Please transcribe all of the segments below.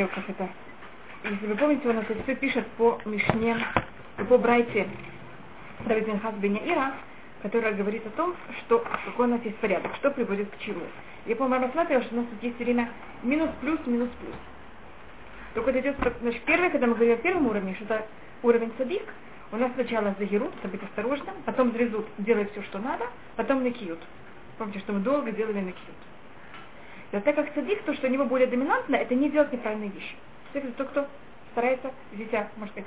э, как это, если вы помните, нас это все пишет по Мишне, по Брайте Давид Хас Ира, которая говорит о том, что какой у нас есть порядок, что приводит к чему. Я, по-моему, рассматривала, что у нас тут есть время минус-плюс, минус-плюс. Только это идет, значит, первое, когда мы говорим о первом уровне, что это уровень садик, у нас сначала загерут, чтобы быть осторожным, потом зрезут, делать все, что надо, потом накиют. Помните, что мы долго делали накиют. И вот так как садик, то, что у него более доминантно, это не делать неправильные вещи. Это тот, кто старается вести себя, может быть,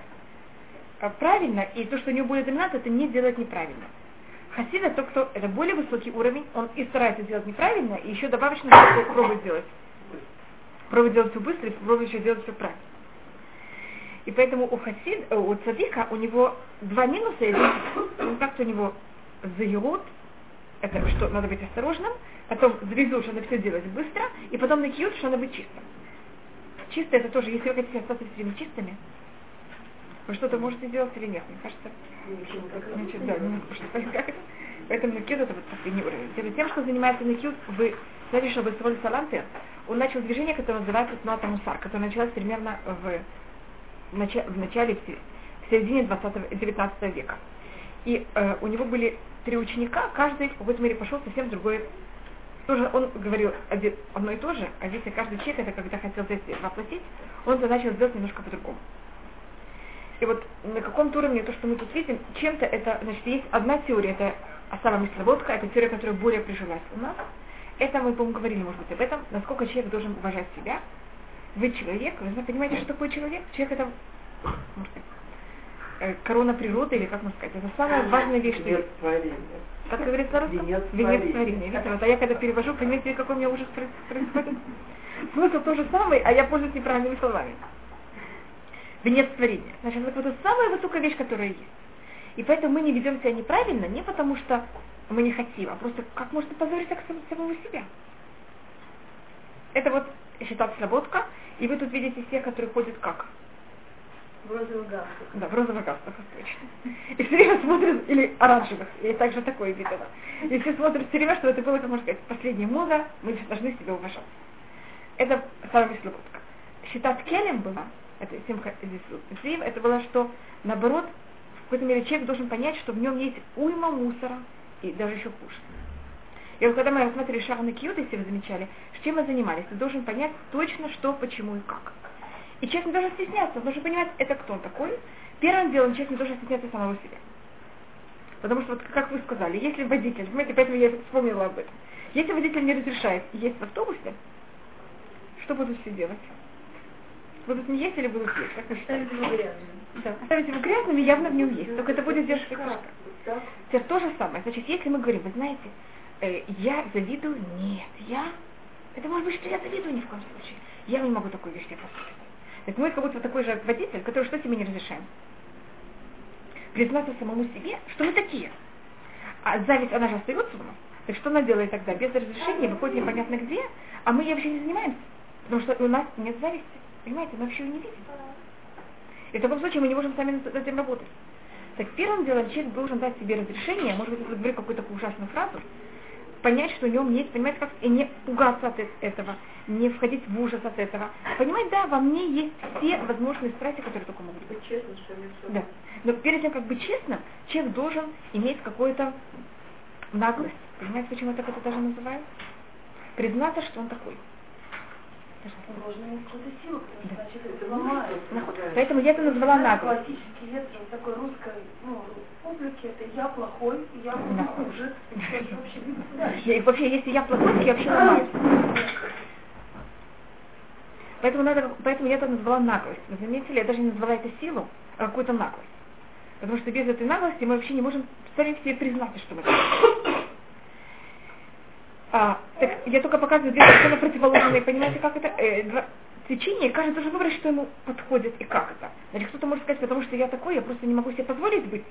а, правильно, и то, что у него более доминантно, это не делать неправильно. Хасид тот, кто это более высокий уровень, он и старается делать неправильно, и еще добавочно пробует делать. Пробует делать все быстро, и пробует еще делать все правильно. И поэтому у хасид, э, у цадика у него два минуса, ну, как-то у него заерут, это что надо быть осторожным, потом завезут, что надо все делать быстро, и потом на кьют, что надо быть чистым. Чисто это тоже, если вы хотите остаться все время чистыми, вы что-то можете сделать или нет, мне кажется. Значит, да, не как Поэтому накид это вот последний уровень. Тем, что занимается накид, вы знаете, что в Исроль Саланте он начал движение, которое называется Тнуата Мусар, которое началось примерно в в начале, в, начале, в середине 20 19 века. И э, у него были три ученика, каждый в какой-то мере пошел совсем другой. Тоже он говорил одно и то же, а если каждый человек это когда хотел это воплотить, он это начал делать немножко по-другому. И вот на каком-то уровне то, что мы тут видим, чем-то это, значит, есть одна теория, это Асава Мисловодка, это теория, которая более прижилась у нас. Это мы, по-моему, говорили, может быть, об этом, насколько человек должен уважать себя, вы человек, вы понимаете, что такое человек? Человек это может сказать, э, корона природы, или как можно сказать, это самая важная вещь, что есть. Как говорится на русском? Венец творения. Видите, вот, а я когда перевожу, понимаете, какой у меня ужас происходит? Смысл то же самый, а я пользуюсь неправильными словами. Венец творения. Значит, это вот самая высокая вещь, которая есть. И поэтому мы не ведем себя неправильно, не потому что мы не хотим, а просто как можно позорить так самого себя. Это вот считать слободка, и вы тут видите всех, которые ходят как? В розовых галстуках. Да, в розовых галстуках, точно. И все время смотрят, или оранжевых, и также такое видно. И все смотрят все время, что это было, как можно сказать, последняя мода, мы должны себя уважать. Это самая слободка. Считать келем была, это Симха Зив, это было, что наоборот, в какой-то мере человек должен понять, что в нем есть уйма мусора, и даже еще хуже. И вот когда мы рассматривали Шарна Кьют, если вы замечали, чем мы занимались, ты должен понять точно, что, почему и как. И человек не должен стесняться, он должен понимать, это кто он такой. Первым делом человек не должен стесняться самого себя. Потому что, вот, как вы сказали, если водитель, понимаете, поэтому я вспомнила об этом. Если водитель не разрешает есть в автобусе, что будут все делать? Будут не есть или будут есть? Как вы считаете? его грязным. Да, оставить его грязным и явно в нем есть. Только это будет держать кошка. Теперь то же самое. Значит, если мы говорим, вы знаете, э, я завидую, нет, я это может быть, что я завидую ни в коем случае. Я не могу такую вещь себе позволить. Так мы как будто такой же водитель, который что себе не разрешаем. Признаться самому себе, что мы такие. А зависть, она же остается у нас. Так что она делает тогда? Без разрешения выходит непонятно где, а мы ей вообще не занимаемся. Потому что у нас нет зависти. Понимаете, мы вообще ее не видим. И в таком случае мы не можем сами над этим работать. Так первым делом человек должен дать себе разрешение, может быть, если говорю какую-то ужасную фразу, понять, что у него есть, понимать, как и не пугаться от этого, не входить в ужас от этого. Понимать, да, во мне есть все возможные страсти, которые только могут быть. Честно, что ли? Да. Но перед тем, как быть честным, человек должен иметь какую-то наглость. Понимаете, почему я так это даже называю? Признаться, что он такой. Можно ему какую-то силу, да. значит, это ломает. Поэтому я это назвала наглость. Классический ветер вот такой русской ну, публики, это я плохой, и я хуже. И вообще, если я плохой, я вообще ломаюсь. Поэтому, надо, поэтому я это назвала наглость. Вы заметили, я даже не назвала это силу, а какую-то наглость. Потому что без этой наглости мы вообще не можем сами себе признаться, что мы. А, так я только показываю две совершенно противоположные, понимаете, как это? Э, два, течение, каждый должен выбрать, что ему подходит и как это. Значит, кто-то может сказать, потому что я такой, я просто не могу себе позволить быть,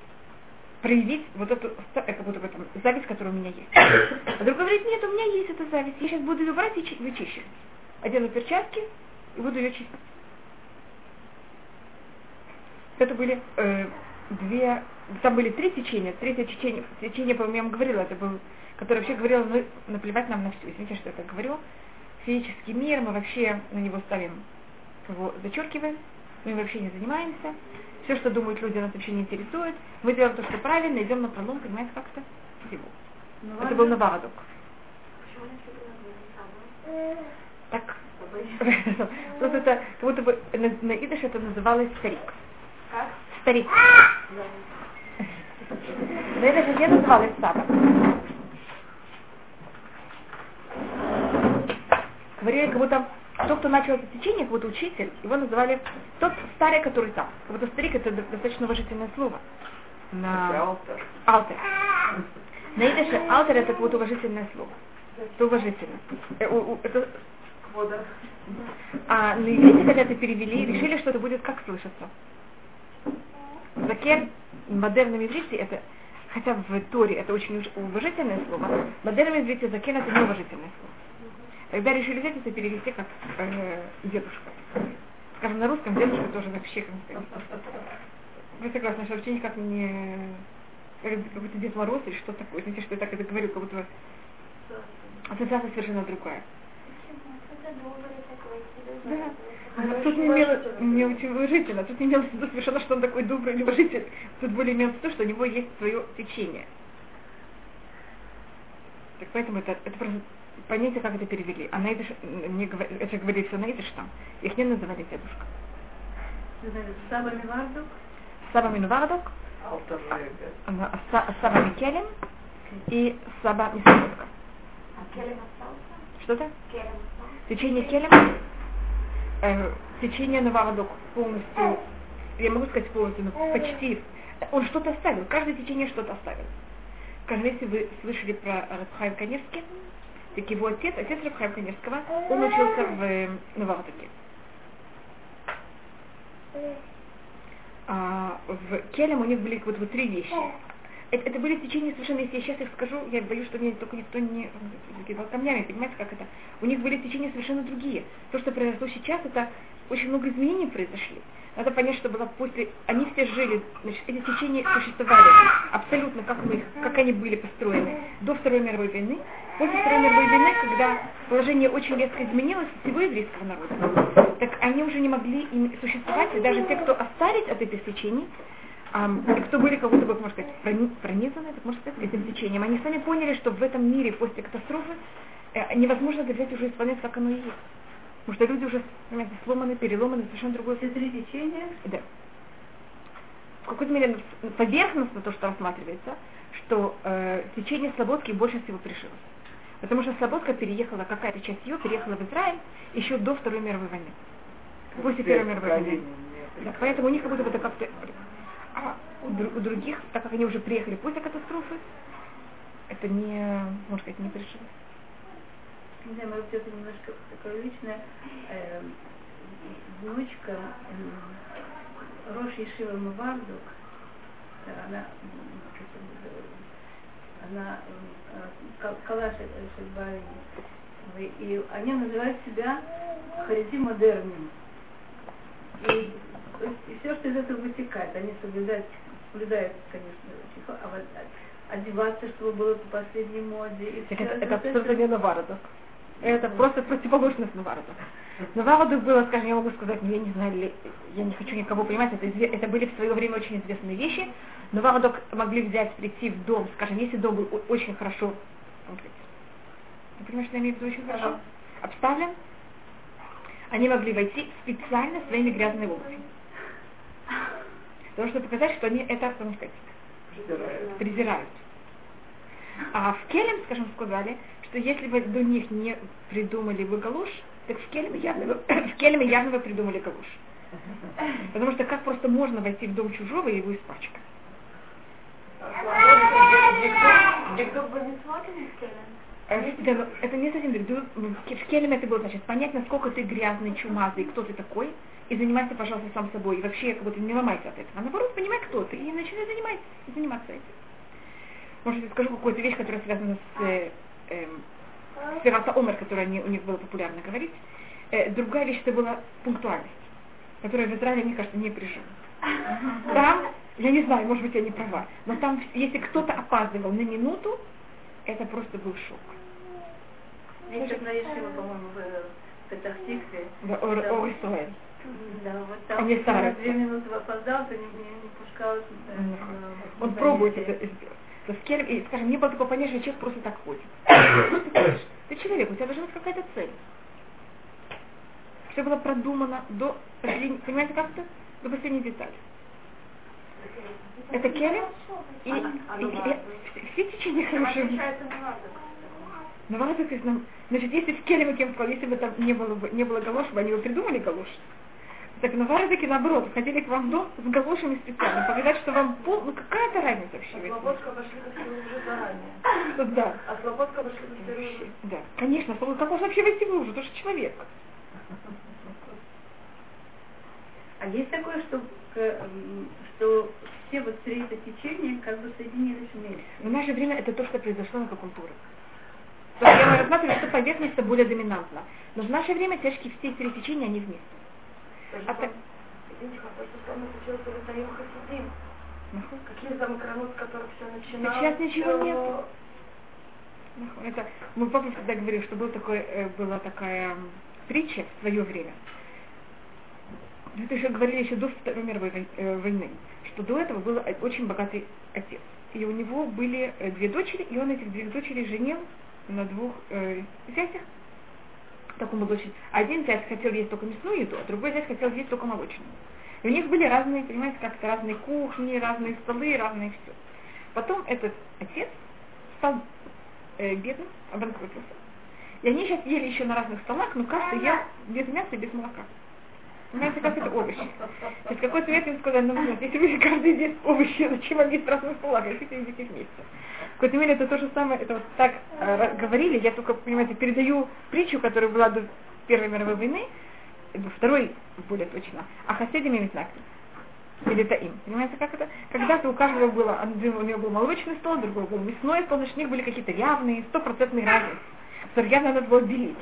проявить вот эту, э, как будто бы там, зависть, которая у меня есть. А другой говорит, нет, у меня есть эта зависть, я сейчас буду ее брать и вычищать. Одену перчатки и буду ее чистить. Это были э, две, там были три течения, третье течение, течение, по-моему, я вам говорила, это был который вообще говорил, ну, наплевать нам на все. Извините, что я так говорю. Физический мир, мы вообще на него ставим его зачеркиваем, мы им вообще не занимаемся. Все, что думают люди, нас вообще не интересует. Мы делаем то, что правильно, идем на пролом, понимаете, как-то. Ну, Это был Навадок. Так. Просто это, как будто бы на, на идыш это называлось старик. Как? Старик. На идыш не называлось саба. Говорили, как будто тот, кто начал это течение, как будто учитель, его называли тот старый, который там. Как будто старик это достаточно уважительное слово. На... Алтер. На идыше алтер это как будто уважительное слово. Это уважительно. Э, Это а на иврите, когда это перевели, решили, что это будет как слышаться. Закен в модерном иврите это, хотя в Торе это очень уважительное слово, в модерном иврите закен это неуважительное слово. Тогда решили взять это и перевести как э, дедушка. Скажем, на русском дедушка тоже вообще как бы, Вы согласны, что вообще никак не как какой-то Дед Мороз или что такое. Знаете, что я так это говорю, как будто ассоциация совершенно другая. Да. А тут не, имело, не очень уважительно. Тут не имелось в виду совершенно, что он такой добрый или уважительный. Тут более имелось виду, что у него есть свое течение. Так поэтому это, это просто понятие, как это перевели. А на идыш, не говор- это говорили все на идыш там. Их не называли дедушка. Саба Мивардук. Саба Минувардок, она- Са- Саба Микелем и Саба Мисаботка. Что-то? Течение Келем, э, течение Навардок полностью, я могу сказать полностью, но почти, он что-то оставил, каждое течение что-то оставил. Скажем, если вы слышали про Рабхайм Каневский, так его отец, отец Рабхайм Каневского, он учился в э, Навардоке. А в Келем у них были вот, вот три вещи. Это, это были течения совершенно, если я сейчас их скажу, я боюсь, что меня только никто не закидал камнями, понимаете, как это? У них были течения совершенно другие. То, что произошло сейчас, это очень много изменений произошли. Надо понять, что было после... Они все жили, значит, эти течения существовали абсолютно, как, мы, как они были построены до Второй мировой войны. После Второй мировой войны, когда положение очень резко изменилось всего еврейского народа, так они уже не могли им существовать, и даже те, кто остались от этих течений, И кто были как будто бы, можно сказать, прони- пронизаны, так можно сказать, этим течением, они сами поняли, что в этом мире после катастрофы э, невозможно это взять уже исполнять, как оно и есть. Потому что люди уже, понимаете, сломаны, переломаны, совершенно другое. Все три течения. Да. В какой-то мере поверхностно то, что рассматривается, что э, течение Слободки больше всего прижилось. Потому что Слободка переехала, какая-то часть ее переехала в Израиль еще до Второй мировой войны. После Первой мировой войны. Да, поэтому у них как будто бы это как-то... А у, у других, так как они уже приехали после катастрофы, это не, можно сказать, не прижилось. Не знаю, может, это немножко такое личное. Э, внучка э, Рош Ешива Мавардук, э, она, она э, Кал- Калаш Шельбари, и они называют себя Харизим модерним. И, и все, что из этого вытекает, они соблюдают, соблюдают, конечно, чихо, а вот одеваться, чтобы было по последней моде. И Так всё это, это абсолютно не Навардок. Это просто противоположность Навардок. Навардок было, скажем, я могу сказать, я не знаю, ли- я не хочу никого понимать, это, изве- это были в свое время очень известные вещи. Навардок могли взять, прийти в дом, скажем, если дом был очень хорошо, ты понимаешь, что я имею в виду очень хорошо, обставлен, они могли войти специально своими грязными обувью. Потому что показать, что они это, как сказать, презирают. А в Келем, скажем, сказали, что если бы до них не придумали бы галуш, так в Келеме явно, бы- в Келеме явно бы придумали галуш. Потому что как просто можно войти в дом чужого и его испачкать? Э, да, но это не совсем. Ду- В Келеме это было, значит, понять, насколько ты грязный, чумазый, кто ты такой, и занимайся, пожалуйста, сам собой. И вообще, как будто не ломайся от этого. А наоборот, понимай, кто ты, и начинай заниматься, заниматься этим. Может, я скажу какую-то вещь, которая связана с э, эм, Сферата Омер, которая не- у них было популярно говорить. Э, другая вещь это была пунктуальность, которая в Израиле, мне кажется, не прижима. Там, я не знаю, может быть, я не права, но там, если кто-то опаздывал на минуту, это просто был шок. Есть одна Ешива, по-моему, в Петахтикве. В Ор- Ор Исраэль. Да, вот там Они на стараются. две минуты опоздал, то не, не, не пускалось. Мгм. на- Он пробует это сделать. То есть, и, скажем, не было такого понятия, что человек просто так ходит. Ты человек, у тебя должна быть какая-то цель. Все было продумано до последней, понимаете, как это? До последней детали. Это Келем, и, и- и- и все течения хорошие. Наварзак, значит, если в Келеме кем сказал, если бы там не было, бы- не было галош, бы они бы придумали галош. Так Наварзаки, наоборот, ходили к вам в дом с галошами специально, показать, что вам пол, ну какая-то разница вообще. этом? Слободка вошли уже заранее. Что Да, А Слободка вошли вообще, да, конечно, как можно вообще войти в лужу, это же человек. А есть такое, что, к- м, что все вот три это течения как бы соединились вместе. В наше время это то, что произошло на культуре. То есть я мы рассматриваю, что поверхность более доминантна. Но в наше время тяжкие все три течения, они вместе. То же А так- Извините, а то же самое случилось Хасидим. Какие экраны, с которых все начиналось? Сейчас ничего нету. Это, мой папа всегда говорил, что был такой, э, была такая притча в свое время. Это еще говорили еще до Второй мировой вой- э, войны, что до этого был очень богатый отец. И у него были э, две дочери, и он этих двух дочерей женил на двух э, зятях. Так он был очень... Один зять хотел есть только мясную еду, а другой зять хотел есть только молочную. И у них были разные, понимаете, как-то разные кухни, разные столы, разные все. Потом этот отец стал э, бедным, обанкротился. И они сейчас ели еще на разных столах, но каждый ел без мяса и без молока. Понимаете, как это овощи. То есть какой совет им сказали, ну, вот, если вы каждый ест овощи, зачем столах, если вы едите вместе. В какой-то мере это то же самое, это вот так э, говорили, я только, понимаете, передаю притчу, которая была до Первой мировой войны, Второй, более точно, а хасидами Митнаки. Или таим. Понимаете, как это? Когда-то у каждого было, у него был молочный стол, другой был мясной стол, значит, у них были какие-то явные, стопроцентные разницы, которые явно надо было делить.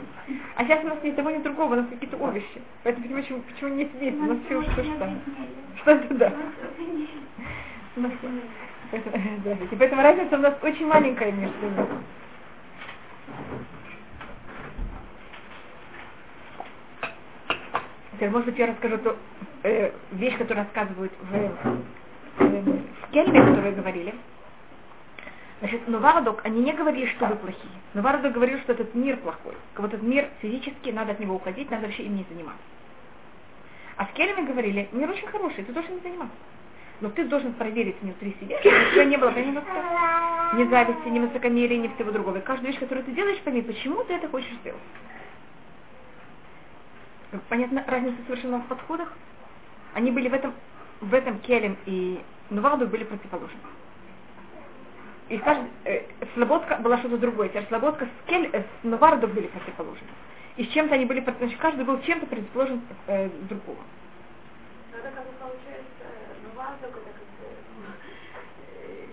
А сейчас у нас ни того, ни другого, у нас какие-то овощи. Поэтому почему, почему, не вместе? У нас все что что. Что это да? У нас- Поэтому, разница у нас очень маленькая между ними. Теперь, может быть, я расскажу ту э, вещь, которую рассказывают в, э, в Кельме, которую говорили. Значит, Новардок, они не говорили, что вы плохие. Новардок говорил, что этот мир плохой. Вот этот мир физически, надо от него уходить, надо вообще им не заниматься. А с Кельме говорили, мир очень хороший, ты должен им заниматься. Но ты должен проверить внутри себя, чтобы у тебя не было ни восторга, ни зависти, ни высокомерия, ни всего другого. И каждую вещь, которую ты делаешь, пойми, почему ты это хочешь сделать. Понятно, разница совершенно в подходах. Они были в этом, в этом Келем и Нуварду были противоположны. И каждый, э, Слободка была что-то другое. Теперь Слободка с, Кель, э, с Нуварду были противоположны. И с чем-то они были, значит, каждый был чем-то противоположен э, другому. Ну, это как бы получается, ну, Вардок, это как бы, э,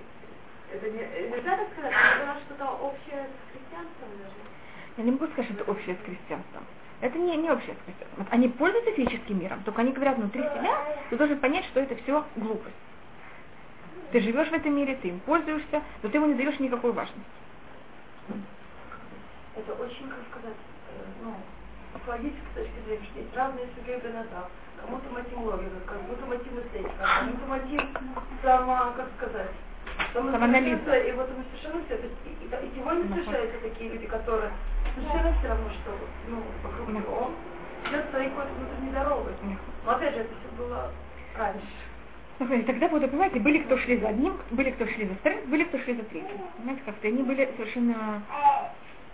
это не, э, нельзя так сказать, это что-то общее с христианством даже. Я не могу сказать, что это общее с крестьянством. Это не, не общее с крестьянством. Они пользуются физическим миром, только они говорят внутри себя, ты должен понять, что это все глупость. Ты живешь в этом мире, ты им пользуешься, но ты ему не даешь никакой важности. Это очень, как сказать, э, ну, с логической точки зрения, что есть разные сюжеты на да. Кому-то мотив логика, кому-то мотив эстетика, кому-то мотив само, как сказать, Самоанализ. И вот мы совершенно все. То есть и, и, и сегодня Мгм. встречаются такие люди, которые совершенно все равно, что ну, вокруг него. Он идет своей какой-то внутренней дорогой. Но опять же, это все было раньше. И тогда, вот, понимаете, были кто шли за одним, были кто шли за вторым, были кто шли за третьим. Понимаете, как-то они были совершенно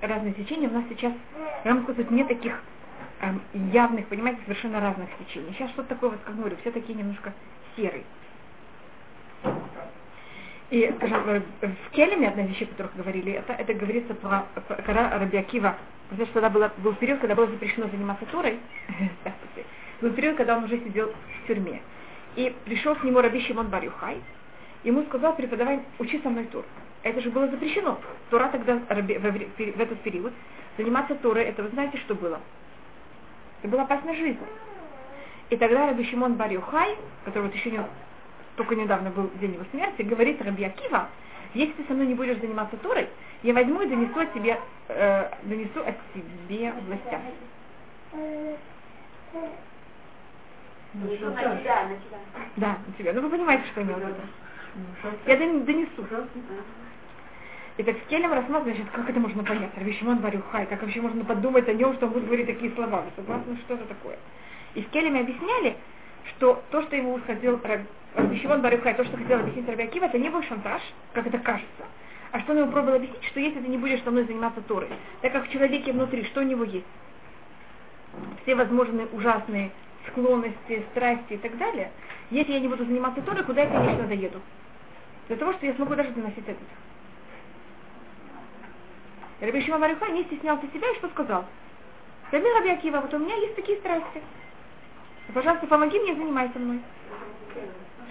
разные течения. У нас сейчас, я могу сказать, нет таких эм, явных, понимаете, совершенно разных течений. Сейчас что-то такое, вот, как говорю, все такие немножко серые. И, скажем, э, в Келеме одна из вещей, о которых говорили, это, это говорится про, про- когда Раби Акива, потому что тогда было, был период, когда было запрещено заниматься здравствуйте, был период, когда он уже сидел в тюрьме. И пришел к нему Раби Шимон Барюхай, ему сказал, преподавай, учи со мной Тур. Это же было запрещено. Тора тогда в этот период заниматься Торой, это вы знаете, что было? Это была опасная жизнь. И тогда Раби Шимон Барюхай, который вот еще не, только недавно был день его смерти, говорит Раби Акива, если ты со мной не будешь заниматься Торой, я возьму и донесу от тебе, э, донесу от тебе властям. Ну, Ну, на так? тебя, на тебя. Да, на тебя. Ну вы понимаете, что имел в виду. Я дон- донесу. Итак, с Келем рассматривать, значит, как это можно понять? Раби Шимон Барюхай, как вообще можно подумать о нем, что он будет говорить такие слова? Вы согласны, что это такое? И с Келем объясняли, что то, что ему хотел Раб- Раби Шимон Барюхай, то, что хотел объяснить Раби Акива, это не был шантаж, как это кажется. А что он ему пробовал объяснить, что если ты не будешь со мной заниматься Торой, так как в человеке внутри, что у него есть? Все возможные ужасные склонности, страсти и так далее. Если я не буду заниматься Торой, куда я, конечно, доеду? Для того, что я смогу даже доносить это. Раби Шимон Барюхай не стеснялся себя и что сказал? Раби Раби Акива, вот у меня есть такие страсти. Пожалуйста, помоги мне, занимайся мной.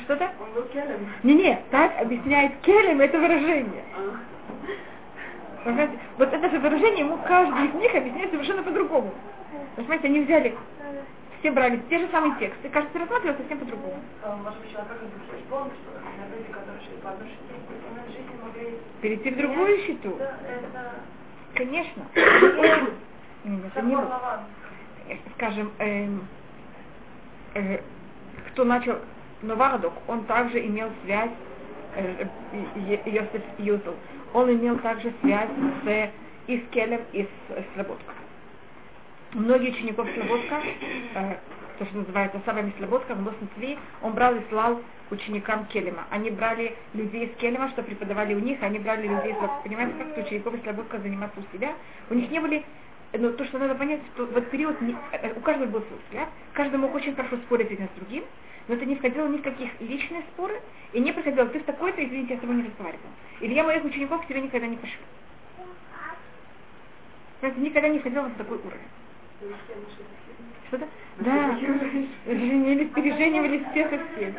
Что-то? Он был келем. Не-не, так объясняет Келем это выражение. Понимаете? Вот это же выражение ему каждый из них объясняет совершенно по-другому. Понимаете, они взяли, все брали те же самые тексты, каждый рассматривал совсем по-другому. А, Может быть, человек хешбон, что люди, которые шли по одной шите, в жизни могли... Перейти в другую это... Конечно. Нет, это не Закон было. Лаван. скажем, эм, э, кто начал Новардок, он также имел связь, э, Е- Йосиф Юзел, он имел также связь с и с Келем, и с, с. Многие учеников Слободка, э, то, что называется самыми Слободка, в Цви, он брал и слал ученикам Келема. Они брали людей из Келема, что преподавали у них, они брали людей из. Понимаете, как учеников из Слободка заниматься у себя? У них не были но то, что надо понять, что в этот период не- э, у каждого был свой взгляд, каждый мог очень хорошо спорить один с другим, но это не входило ни в каких личные споры, и не проходило, ты в такой-то, извините, я с тобой не разговаривал. Или я моих учеников к тебе никогда не пошлю. Понимаете, никогда не входило в такой уровень. Что-то? Да, женились, переженивались всех и всех.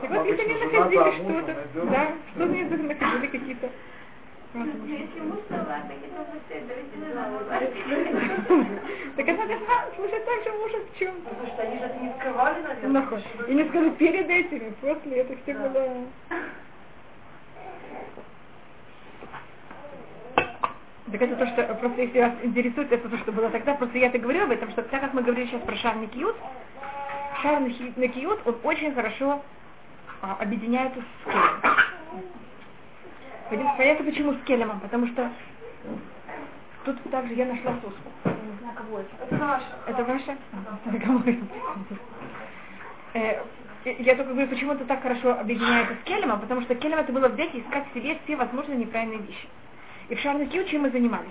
Так вот, если они находили что-то, да, что-то они находили какие-то Ну. Так это да, слушай, так же может в чем Потому что они же это не скрывали, наверное. Нахуй. И не скажу перед этим, после это все было. Так это то, что просто если вас интересует, это то, что было тогда, просто я это говорила об этом, что так как мы говорили сейчас про шар Накиют, шар Накиют, он очень хорошо а, объединяется с Келем. Понятно, почему с Келемом, потому что тут также я нашла соску. Я не знаю, кого это. Это ваша? Это это? Э, Я только говорю, почему это так хорошо объединяется с Келемом, потому что Келем это было взять и искать в себе все возможные неправильные вещи. И в Шарнаке чем мы занимались?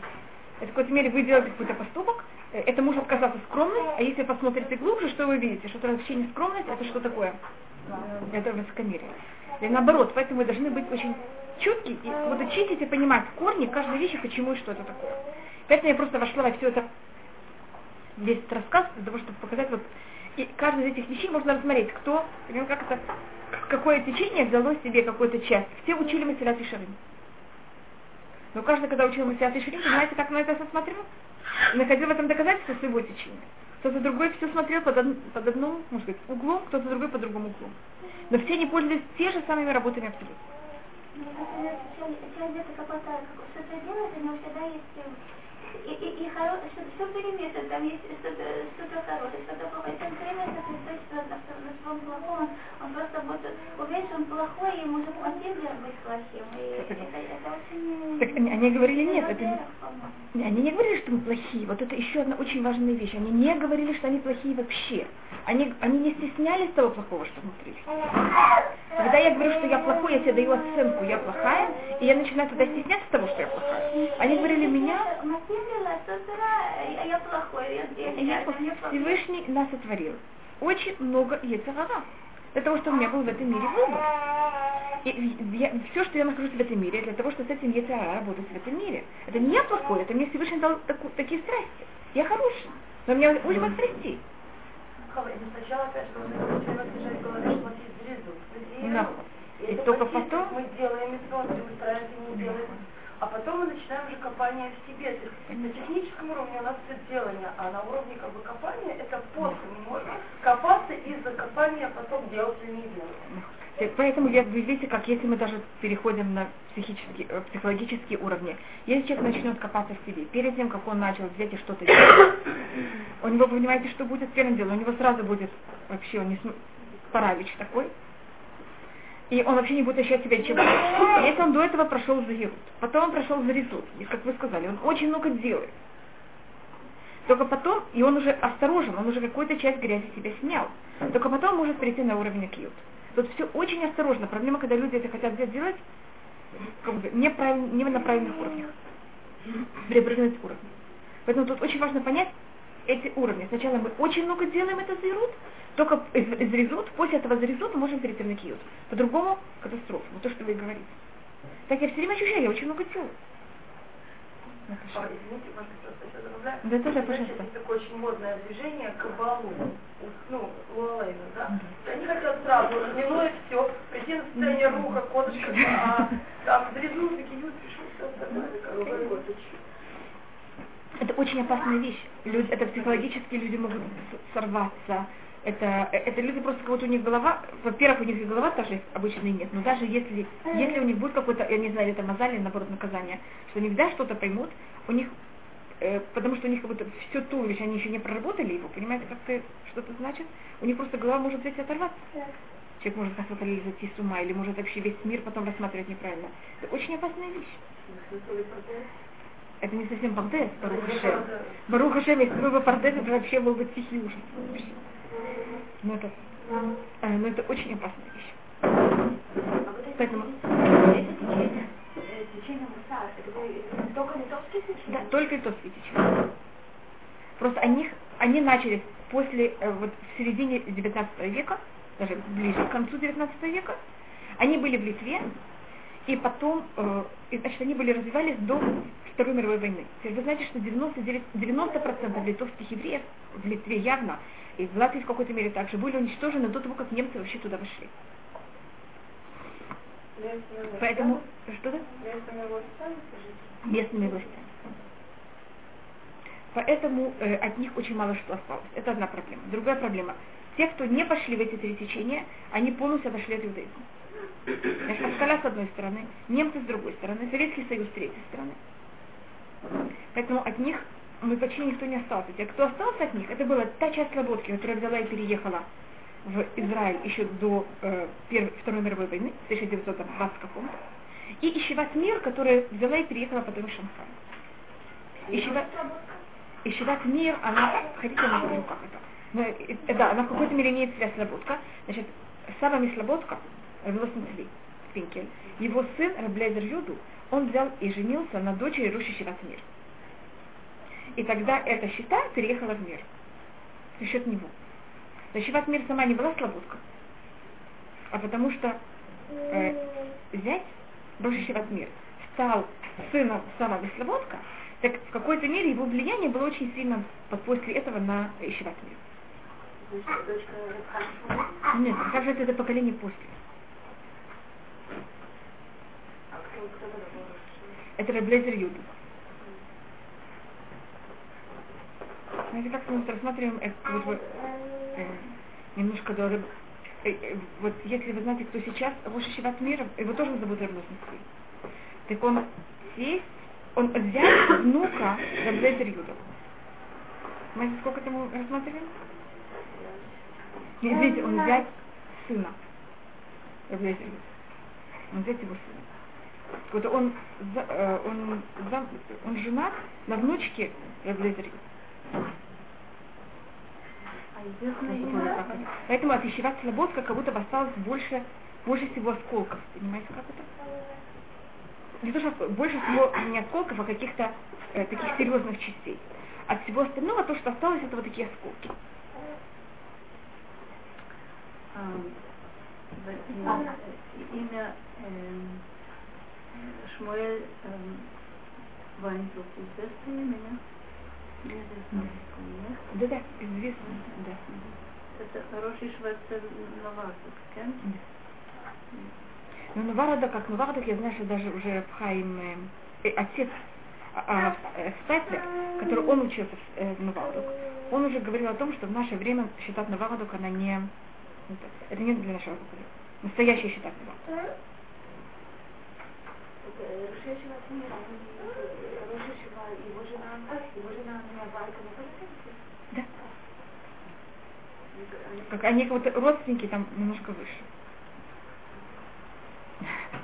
Это в какой-то мере вы делаете какой-то поступок, э, это может казаться скромность, а если посмотрите глубже, что вы видите? Что это вообще не скромность, это что такое? Это высокомерие. И наоборот, поэтому вы должны быть очень чутки и вот учитесь и понимать корни каждой вещи, почему и что это такое. Поэтому я просто вошла во все это весь этот рассказ для того, чтобы показать вот и каждую из этих вещей можно рассмотреть, кто, как это, какое течение взяло себе какую-то часть. Все учили Масилят и. Но каждый, когда учил Масилят и Шарим, понимаете, как на это смотрел? Находил в этом доказательство своего течения. Кто-то другой все смотрел под, од- под одним, может быть, углом, кто-то другой под другим углом. Но все они пользовались те же самыми работами абсолютно. Ну, что-то э, и, и, и хоро... что, все перемешано, там есть что-то что хорошее, что-то плохое. Там время это представить, своем плохом, он, он просто будет уверен, что он плохой, и ему захватили быть плохим. И это, это очень... Так они, они говорили нет, это не- Они не говорили, что мы плохие. Вот это еще одна очень важная вещь. Они не говорили, что они плохие вообще. Они, они не стеснялись того плохого, что внутри. Когда я говорю, что я плохой, я себе даю оценку, я плохая, и я начинаю тогда стесняться того, что я плохая. Они говорили, меня плохой, плохой. Всевышний нас сотворил. Очень много яйцерара. Для того, чтобы у меня был в этом мире выбор. И все, что я нахожусь в этом мире, для того, чтобы с этим яйцерара работать в этом мире. Это не я плохой, это мне Всевышний дал таку- такие страсти. Я хороший. Но мне уйма страстей. Хава, и сначала, опять же, должны все время держать в голове, что у нас есть зрезу. Да. И только потом- Мы делаем из мы стараемся не делать. А потом мы начинаем уже копание в себе. То есть на техническом уровне у нас все делание, а на уровне как бы копания это после. Мы можем копаться из-за копания, а потом делать или не делать. Поэтому я, видите, как если мы даже переходим на психические, э, психологические уровни, если человек начнет копаться в себе, перед тем, как он начал взять и что-то делать, у него, вы понимаете, что будет первым делом? У него сразу будет вообще он не см... паралич такой, и он вообще не будет ощущать себя чем Если он до этого прошел за Ерут, потом он прошел за Резут, и как вы сказали, он очень много делает. Только потом, и он уже осторожен, он уже какую-то часть грязи себя снял. Только потом может перейти на уровень кьют. Тут все очень осторожно. Проблема, когда люди это хотят сделать, как бы не, правиль, не на правильных уровнях. Перепрыгнуть уровни. Поэтому тут очень важно понять эти уровни. Сначала мы очень много делаем это зерут, только из, из резут, после этого зарезут мы можем перейти на киют. По-другому катастрофа. Вот то, что вы говорите. Так я все время ощущаю, я очень много делаю. Извините, может, просто. Да, тоже, пожалуйста. есть такое очень модное движение кабалу, ну, Луалейна, да? Они хотят сразу, минуя все, прийти на состояние руха, кодочка, а там зарезут, киют, пришел, все остальное, как бы, Это очень опасная вещь. Люди, это психологически люди могут сорваться. Это, это люди просто как вот у них голова, во-первых, у них и голова тоже обычно и нет, но даже если, если у них будет какой-то, я не знаю, это мозаль или наоборот наказание, что они всегда что-то поймут, у них, э, потому что у них как будто все туловище, они еще не проработали его, понимаете, как это что-то значит, у них просто голова может взять и оторваться. Человек может как-то зайти с ума, или может вообще весь мир потом рассматривать неправильно. Это очень опасная вещь. Это не совсем пардес, Барух Хашем. Барух Хашем, если бы был пардес, это вообще был бы тихий ужас. Но это, э, но это очень опасная вещь. Поэтому, да, только литовские течения. Просто они, они начались после, э, вот в середине 19 века, даже ближе к концу 19 века, они были в Литве, и потом, э, и, значит, они были развивались до Второй мировой войны. Есть вы знаете, что 99, 90% литовских евреев в Литве явно, и в Латвии в какой-то мере также, были уничтожены до того, как немцы вообще туда вошли. Поэтому, что-то? местными властями. Поэтому э, от них очень мало что осталось. Это одна проблема. Другая проблема. Те, кто не пошли в эти три течения, они полностью отошли от иудаизма. Аскаля с одной стороны, немцы с другой стороны, Советский Союз с третьей стороны. Поэтому от них мы почти никто не остался. Те, кто остался от них, это была та часть Слободки, которая взяла и переехала в Израиль еще до э, Первой, Второй мировой войны, 1920 каком-то. И Ищеват Мир, которая взяла и переехала потом в Шанхай. Ищеват, Мир, она, хотите, я скажу, как это? Э, да, она в какой-то мере имеет связь с Слободка. Значит, Сава Мислободка, Велосницви, Пинкель, его сын Раблезер Юду, он взял и женился на дочери Руши Щеват Мир. И тогда эта щита переехала в мир. За счет него. Но Щеват Мир сама не была слободка, а потому что э, зять Руши Щеват Мир стал сыном Сама Слободка, так в какой-то мере его влияние было очень сильно после этого на Щеват Мир. Нет, как же это, поколение после. Это Раблезер Юду. Знаете, как мы рассматриваем это, вот, вот, э, немножко до рыб- э, э, вот если вы знаете, кто сейчас Роша Шиват Мира, его тоже зовут Раблезер Так он есть, он взять внука Раблезер Юду. Знаете, сколько это мы рассматриваем? Нет, Видите, он взять сына Раблезер Юду. Он взять его сына. Вот он, э, он, за- он женат на внучке Раблезер Юду. Поэтому от Ищеват Слободка как будто бы осталось больше, больше всего осколков. Понимаете, как это? Не то, что больше всего не осколков, а каких-то э, таких серьезных частей. От всего остального то, что осталось, это вот такие осколки. А, имя эм, Шмуэль известное имя? Неизвестно, нет? Да, да, известно, да. Это хороший швейцар Новартук, кен? Но Новарода, как Новарода, я знаю, что даже уже в Хайм, э, э, отец а, а, э, который он учился в э, он уже говорил о том, что в наше время считать Новароду, она не, это, не для нашего поколения. Настоящая счета была. Рушешева его жена, его жена Валька, Да. Как они как будто родственники там немножко выше.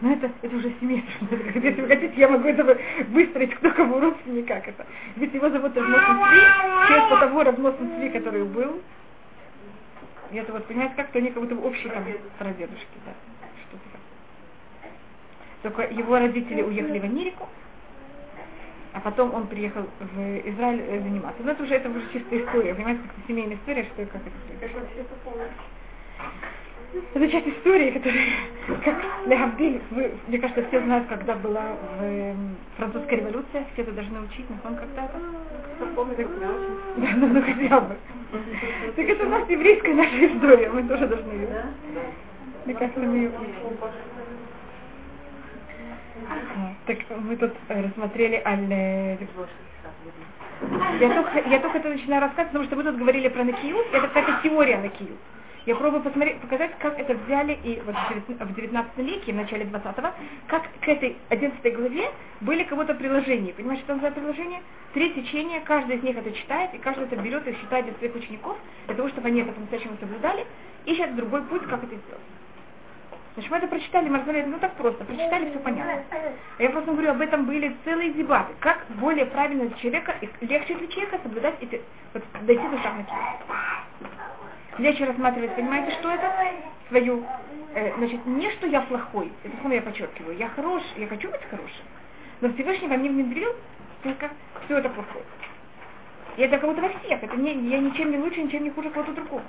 Но это, это уже семейство. Если вы хотите, я могу это выстроить, кто кому родственник, как это. Ведь его зовут Равносен Цви, честь по того Равносен Цви, который был. И это вот, понимаете, как-то они как будто общие там прадедушки, да. Только его родители уехали в Америку, а потом он приехал в Израиль э, заниматься. Но это уже, это уже чистая история, понимаете, как семейная история, что как это это часть истории, которая, как Лехабдиль, вы, мне кажется, все знают, когда была в эм, французская революция, все это должны учить, но он когда-то. Да, ну, ну хотя бы. Так это у нас еврейская наша история, мы тоже должны ее. Мне кажется, мы ее так мы тут э, рассмотрели аль... Я только, я только это начинаю рассказывать, потому что вы тут говорили про Накиют, это какая-то теория Накиют. Я пробую посмотреть, показать, как это взяли и вот в 19 веке, в начале 20-го, как к этой 11 главе были кого-то приложения. Понимаешь, что там за приложение? Три течения, каждый из них это читает, и каждый это берет и считает для своих учеников, для того, чтобы они это по-настоящему соблюдали, ищет другой путь, как это сделать. Значит, мы это прочитали, мы разговаривали, ну так просто, прочитали, все понятно. А я просто говорю, об этом были целые дебаты. Как более правильно для человека, легче для человека соблюдать эти, вот, дойти до шага Легче рассматривать, понимаете, что это? Свою, э, значит, не что я плохой, это снова я подчеркиваю, я хорош, я хочу быть хорошим, но Всевышний во мне внедрил только все это плохое. И это кого-то во всех, это не, я ничем не лучше, ничем не хуже кого-то другого.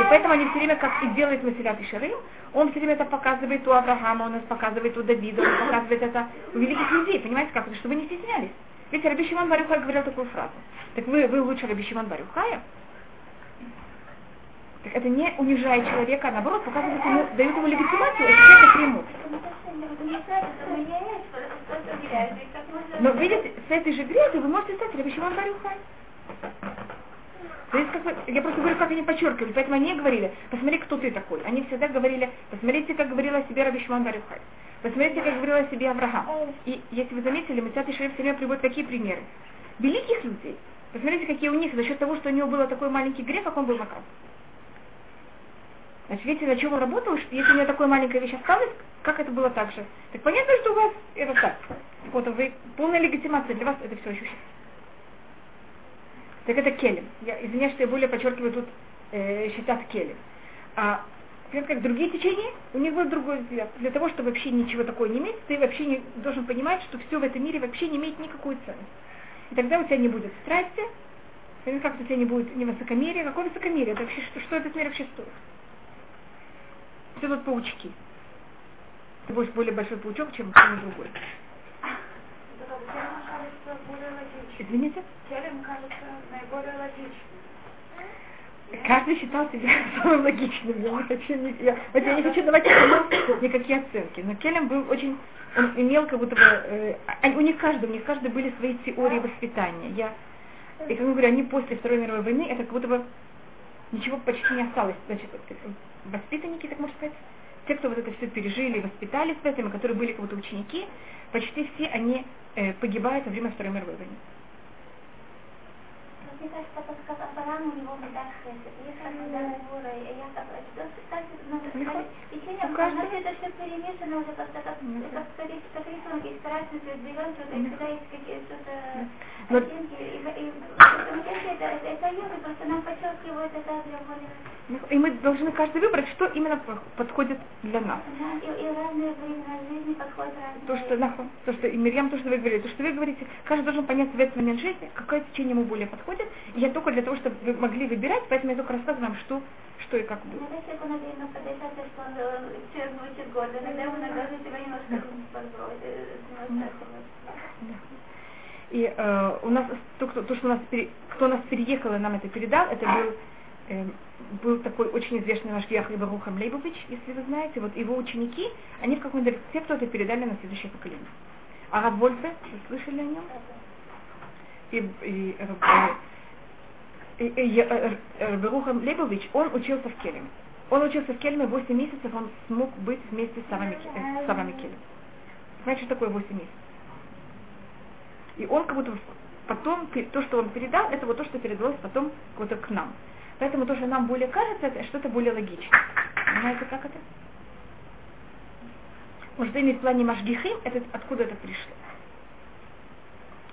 И поэтому они все время, как и делает Масилят и он все время это показывает у Авраама, он это показывает у Давида, он показывает это у великих людей, понимаете, как это, чтобы не стеснялись. Ведь Раби Шимон Барюхай говорил такую фразу. Так вы, вы лучше Раби Шимон Барюхая? Так это не унижает человека, а наоборот показывает ему, дает ему легитимацию ощущать такие эмоции. Но видите, с этой же грязью вы можете стать Раби Шимон Барюхай. То есть, как, я просто говорю, как они подчеркивали, поэтому они говорили, посмотри, кто ты такой. Они всегда говорили, посмотрите, как говорила о себе Раби Шимон Барюхай. Посмотрите, как говорила о себе Авраам. И если вы заметили, мы Митят Шериф все время приводит такие примеры. Великих людей, посмотрите, какие у них, за счет того, что у него был такой маленький грех, как он был наказан. Значит, видите, на чем он работал, если у меня такая маленькая вещь осталась, как это было так же? Так понятно, что у вас это так. Вот вы полная легитимация для вас это все ощущается. Так это келем. Я извиняюсь, что я более подчеркиваю тут э, считать келем. А как другие течения, у них был другой взгляд. Для того, чтобы вообще ничего такого не иметь, ты вообще не должен понимать, что все в этом мире вообще не имеет никакой ценности. И тогда у тебя не будет страсти, как у тебя не будет ни высокомерия. Какое высокомерие? Это вообще, что, что этот мир вообще стоит? Все тут паучки. Ты будешь более большой паучок, чем кто-нибудь другой. Извините? Телем кажется наиболее логичным. Каждый считал себя самым логичным. Я хочу, не, я, вот я не хочу давать никакие оценки. Но Келем был очень, он имел как будто бы, э, у них каждый, у них каждый были свои теории воспитания. Я, и как я говорю, они после Второй мировой войны, это как будто бы ничего почти не осталось. Значит, воспитанники, так можно сказать, те, кто вот это все пережили, воспитались в которые были как будто ученики, почти все они э, погибают во время Второй мировой войны. Мне кажется, Авраам у него Если я так, это все перемешано уже как-то, как, как, как рисунки, цвет, зеленый цвет, и всегда есть какие-то оттенки, и, и, это, это, это нам подчеркивают это для более и мы должны каждый выбрать, что именно подходит для нас. Да, и, и разные времена жизни подходят разные. То, что, да, то, что и Мирьям, то, что вы говорите, то, что вы говорите, каждый должен понять в этот момент жизни, какое течение ему более подходит. И я только для того, чтобы вы могли выбирать, поэтому я только рассказываю вам, что, что и как будет. Иногда человеку надо немножко дышать, что он человек звучит гордо, иногда ему надо себя немножко подбросить. И э, у нас то, кто, то, что у нас кто нас переехал и нам это передал, это был э, был такой очень известный наш Яхлиба Рухам Лейбович, если вы знаете, вот его ученики, они в каком-то те, кто это передали на следующее поколение. А Рав Вольфе, вы слышали о нем? И, и, и, и, и Рухам Лейбович, он учился в Келеме. Он учился в Кельме 8 месяцев, он смог быть вместе с Савами, э, с Кельме. Знаете, что такое 8 месяцев? И он как будто потом, то, что он передал, это вот то, что передалось потом вот к нам. Поэтому то, что нам более кажется, это что-то более логичное. Понимаете, как это? Может, именно в плане Машгихим, это откуда это пришло.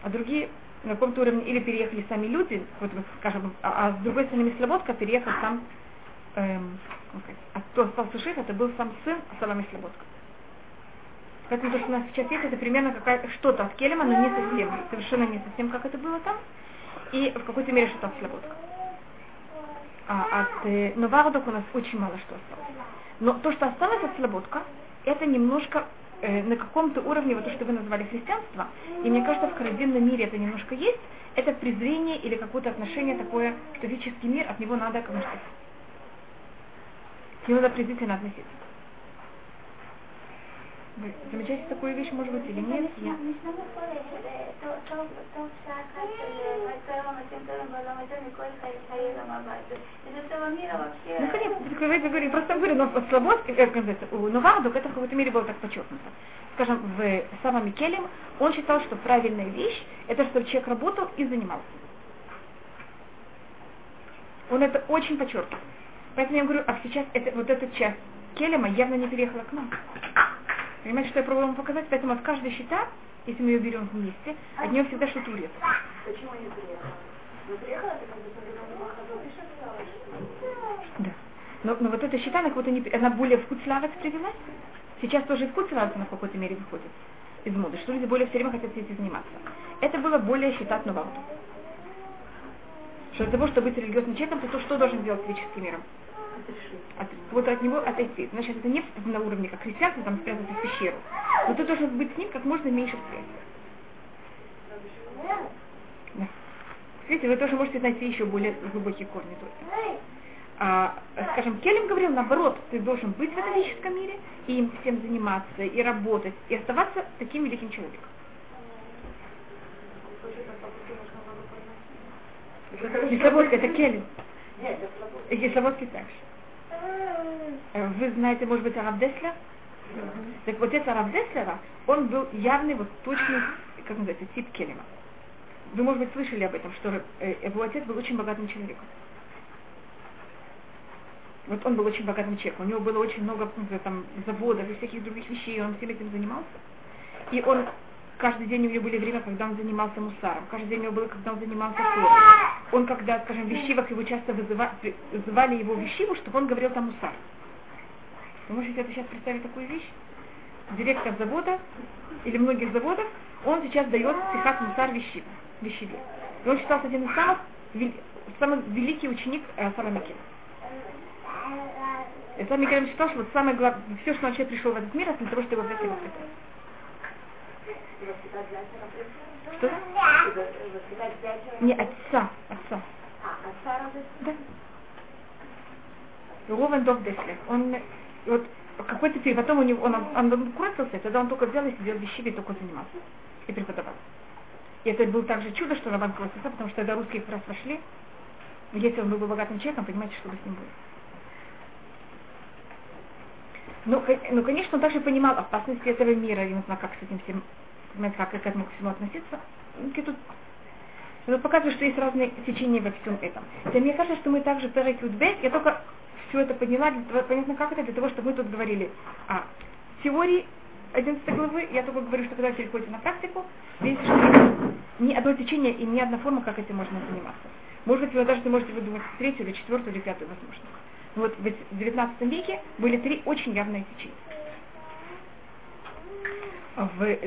А другие на каком-то уровне или переехали сами люди, вот, скажем, а, а с другой стороны Мислободка переехал сам, эм, а кто остался жив, это был сам сын Салам Мислободка. Поэтому то, что у нас сейчас есть, это примерно какая что-то от Келема, но не совсем, совершенно не совсем, как это было там, и в какой-то мере что-то от Слободка. А от э, Новардок у нас очень мало что осталось. Но то, что осталось от Слободка, это немножко э, на каком-то уровне, вот то, что вы назвали христианство, и мне кажется, в харидимном мире это немножко есть, это презрение или какое-то отношение такое, что физический мир, от него надо как-то к нему надо презрительно относиться. Замечаете такую вещь, может быть, или нет? Я... Ну, конечно, вы говорите, просто говорю, но Слободский, как называется, у Новардук это в какой-то мере было так подчеркнуто. Скажем, в самом Микелем он считал, что правильная вещь, это чтобы человек работал и занимался. Он это очень подчеркивал. Поэтому я говорю, а сейчас это, вот эта часть Келема явно не переехала к нам. Понимаете, что я пробую вам показать? Поэтому от каждой щита, если мы ее берем вместе, от нее всегда что-то урезано. Почему не приехала? Ну, приехала, ты как бы Да. Но, но вот эта щита, она, как не, она более в Куцлавец привелась. Сейчас тоже и в Куцлавец она в какой-то мере выходит из моды, что люди более все время хотят этим заниматься. Это было более считать Новауду. Что для того, чтобы быть религиозным человеком, то что должен делать физическим миром? От, вот от него отойти. Значит, это не на уровне, как христианство, там спрятаться в пещеру. Но ты должен быть с ним как можно меньше связи. Да. Видите, вы тоже можете найти еще более глубокие корни только. А, скажем, Келем говорил, наоборот, ты должен быть в этом физическом мире, и им всем заниматься, и работать, и оставаться таким великим человеком. Кисловодка, это Келем. И Кисловодский также. Э, вы знаете, может быть, Араб Деслер? Так вот это Араб Деслера, он был явный, вот точный, как называется, тип Келема. Вы, может быть, слышали об этом, что э, его отец был очень богатым человеком. Вот он был очень богатым человеком. У него было очень много там, заводов и всяких других вещей, и он всем этим занимался. И он каждый день у него были время, когда он занимался мусаром, каждый день у него было, когда он занимался торой. Он, когда, скажем, в вещивах его часто вызывали, вызывали его вещиву, чтобы он говорил там мусар. Вы можете это сейчас представить такую вещь? Директор завода или многих заводов, он сейчас дает сихат мусар вещиве. вещиве. И он считался один из самых, самый великий ученик э, Саламикина. И Саламикин считал, что вот самое главное, все, что он вообще пришел в этот мир, это для того, чтобы его взять и воспитать. Что? Не отца, отца. Да. Ровен Дов Деслер. Он вот какой-то период, потом у него, он, он, он крутился, тогда он только взял и сидел в вещеве и только занимался. И преподавал. И это было также чудо, что Рабан крутился, потому что когда русские как раз вошли, если он был богатым человеком, понимаете, что бы с ним было. Ну, ну, конечно, он также понимал опасности этого мира, и не знаю, как с этим всем понимаете, как к этому всему относиться. Тут это показывает, что есть разные течения во всем этом. И мне кажется, что мы также Перек Бет, я только все это подняла, для, понятно, как это, для того, чтобы мы тут говорили о теории 11 главы, я только говорю, что когда вы переходите на практику, видите, что ни одно течение и ни одна форма, как этим можно заниматься. Может быть, вы даже можете выдумать третью или четвертую или пятую возможность. Вот в 19 веке были три очень явные течения. В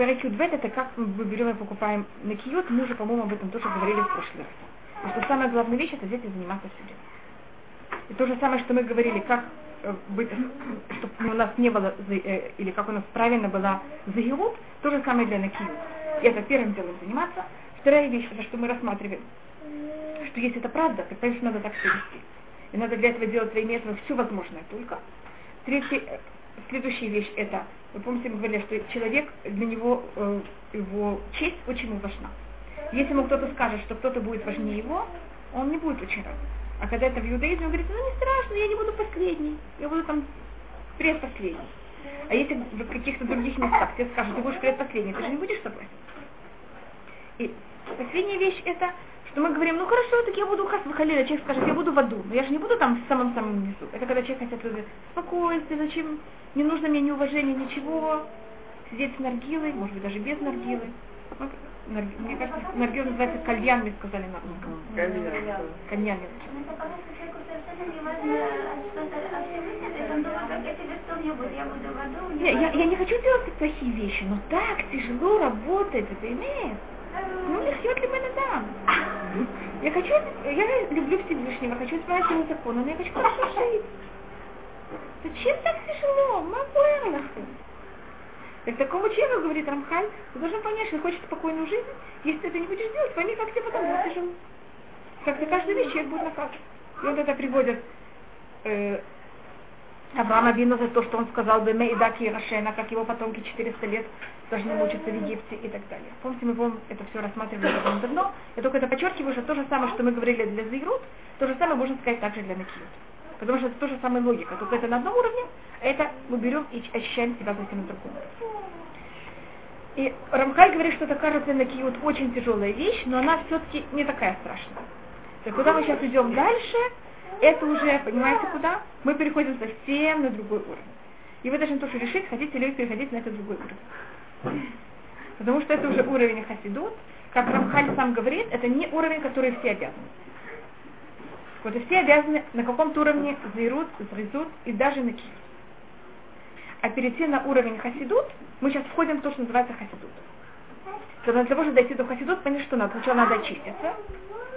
Перекют бет это как мы берем и покупаем на киют, мы уже, по-моему, об этом тоже говорили в прошлый раз. И что самая главная вещь это взять и заниматься все. И то же самое, что мы говорили, как э, быть, чтобы у нас не было, э, или как у нас правильно была загилут, то же самое для накиют. И это первым делом заниматься. Вторая вещь, это что мы рассматриваем, что если это правда, то, конечно, надо так все вести. И надо для этого делать своими методами все возможное только. Третья, э, следующая вещь это вы помните, мы говорили, что человек, для него э, его честь очень важна. Если ему кто-то скажет, что кто-то будет важнее его, он не будет очень рад. А когда это в иудаизме, он говорит, ну не страшно, я не буду последний, я буду там предпоследний. А если в каких-то других местах тебе скажут, ты будешь предпоследний, ты же не будешь собой. И последняя вещь это, что мы говорим, ну хорошо, так я буду хас выхалили, человек скажет, я буду в аду, но я же не буду там в самом-самом низу. Это когда человек хотят люди, спокойствие, зачем, не нужно мне ни уважения, ничего, сидеть с наргилой, может быть даже без наргилы. Вот, нар- мне кажется, наргил называется кальян, мне сказали на русском. Кальян. Я я, я не хочу делать плохие вещи, но так тяжело работать, это имеет. Ну, лихьет ли мы дам? Я хочу, я люблю Всевышнего, хочу исполнять его законы, но я хочу хорошо жить. Зачем так тяжело? Могу Так такому человеку, говорит Рамхаль, ты должен понять, что хочет спокойную жизнь. Если ты это не будешь делать, пойми, как тебе потом будет тяжело. Как за каждую вещь человек будет наказан. И вот это приводит э, Авраама Вину за то, что он сказал бы Мейдаки и Рашена, как его потомки 400 лет должны мучиться в Египте и так далее. Помните, мы помним, это все рассматривали довольно давно. Я только это подчеркиваю, что то же самое, что мы говорили для Зайрут, то же самое можно сказать также для Накиют. Потому что это то же самая логика. Только это на одном уровне, а это мы берем и ощущаем себя совсем на другом. И Рамхаль говорит, что это кажется Накиют очень тяжелая вещь, но она все-таки не такая страшная. Так куда мы сейчас идем дальше, это уже, понимаете, куда? Мы переходим совсем на другой уровень. И вы должны тоже решить, хотите ли вы переходить на этот другой уровень. Потому что это уже уровень хасидут. Как Рамхаль сам говорит, это не уровень, который все обязаны. Вот и все обязаны на каком-то уровне зайрут, зрезут и даже на киев. А перейти на уровень хасидут, мы сейчас входим в то, что называется хасидут. Для того, чтобы дойти до хасидут, понятно, что надо. Сначала надо очиститься,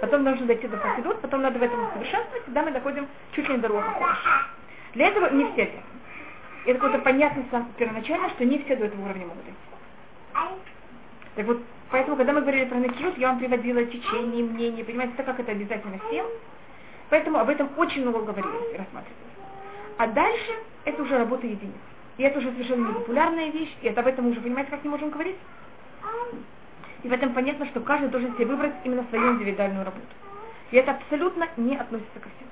потом нужно дойти до хасидут, потом надо в этом совершенствовать, тогда мы доходим чуть ли не до роха Для этого не все. И это какое-то понятно первоначально, что не все до этого уровня могут дойти. Так вот, поэтому, когда мы говорили про накиют, я вам приводила течение, мнение, понимаете, так как это обязательно всем. Поэтому об этом очень много говорили и рассматривали. А дальше это уже работа единиц. И это уже совершенно непопулярная вещь, и это об этом уже, понимаете, как не можем говорить? И в этом понятно, что каждый должен себе выбрать именно свою индивидуальную работу. И это абсолютно не относится ко всем.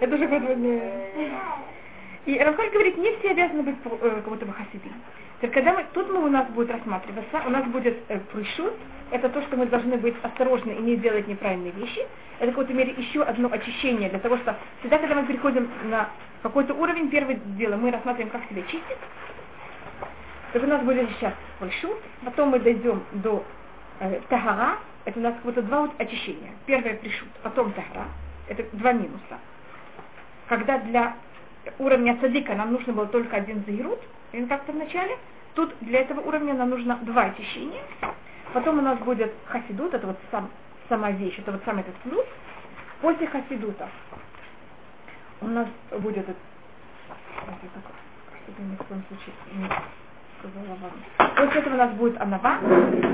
это уже И Рамхаль говорит, не все обязаны быть э, как будто бы хасидим. Так когда мы, тут мы у нас будет рассматриваться, у нас будет э, пришут, это то, что мы должны быть осторожны и не делать неправильные вещи. Это в какой-то мере еще одно очищение для того, что всегда, когда мы переходим на какой-то уровень, первое дело, мы рассматриваем, как себя чистить. Так у нас будет сейчас пришут, потом мы дойдем до э, тагара, это у нас как будто два вот очищения. Первое пришут, потом тагара, это два минуса. Когда для уровня садика нам нужно было только один заирут, как-то в начале, тут для этого уровня нам нужно два очищения. Потом у нас будет хасидут, это вот сам, сама вещь, это вот сам этот плюс. После хасидута у нас будет, это- ни в коем случае не сказала вам. После этого у нас будет анава.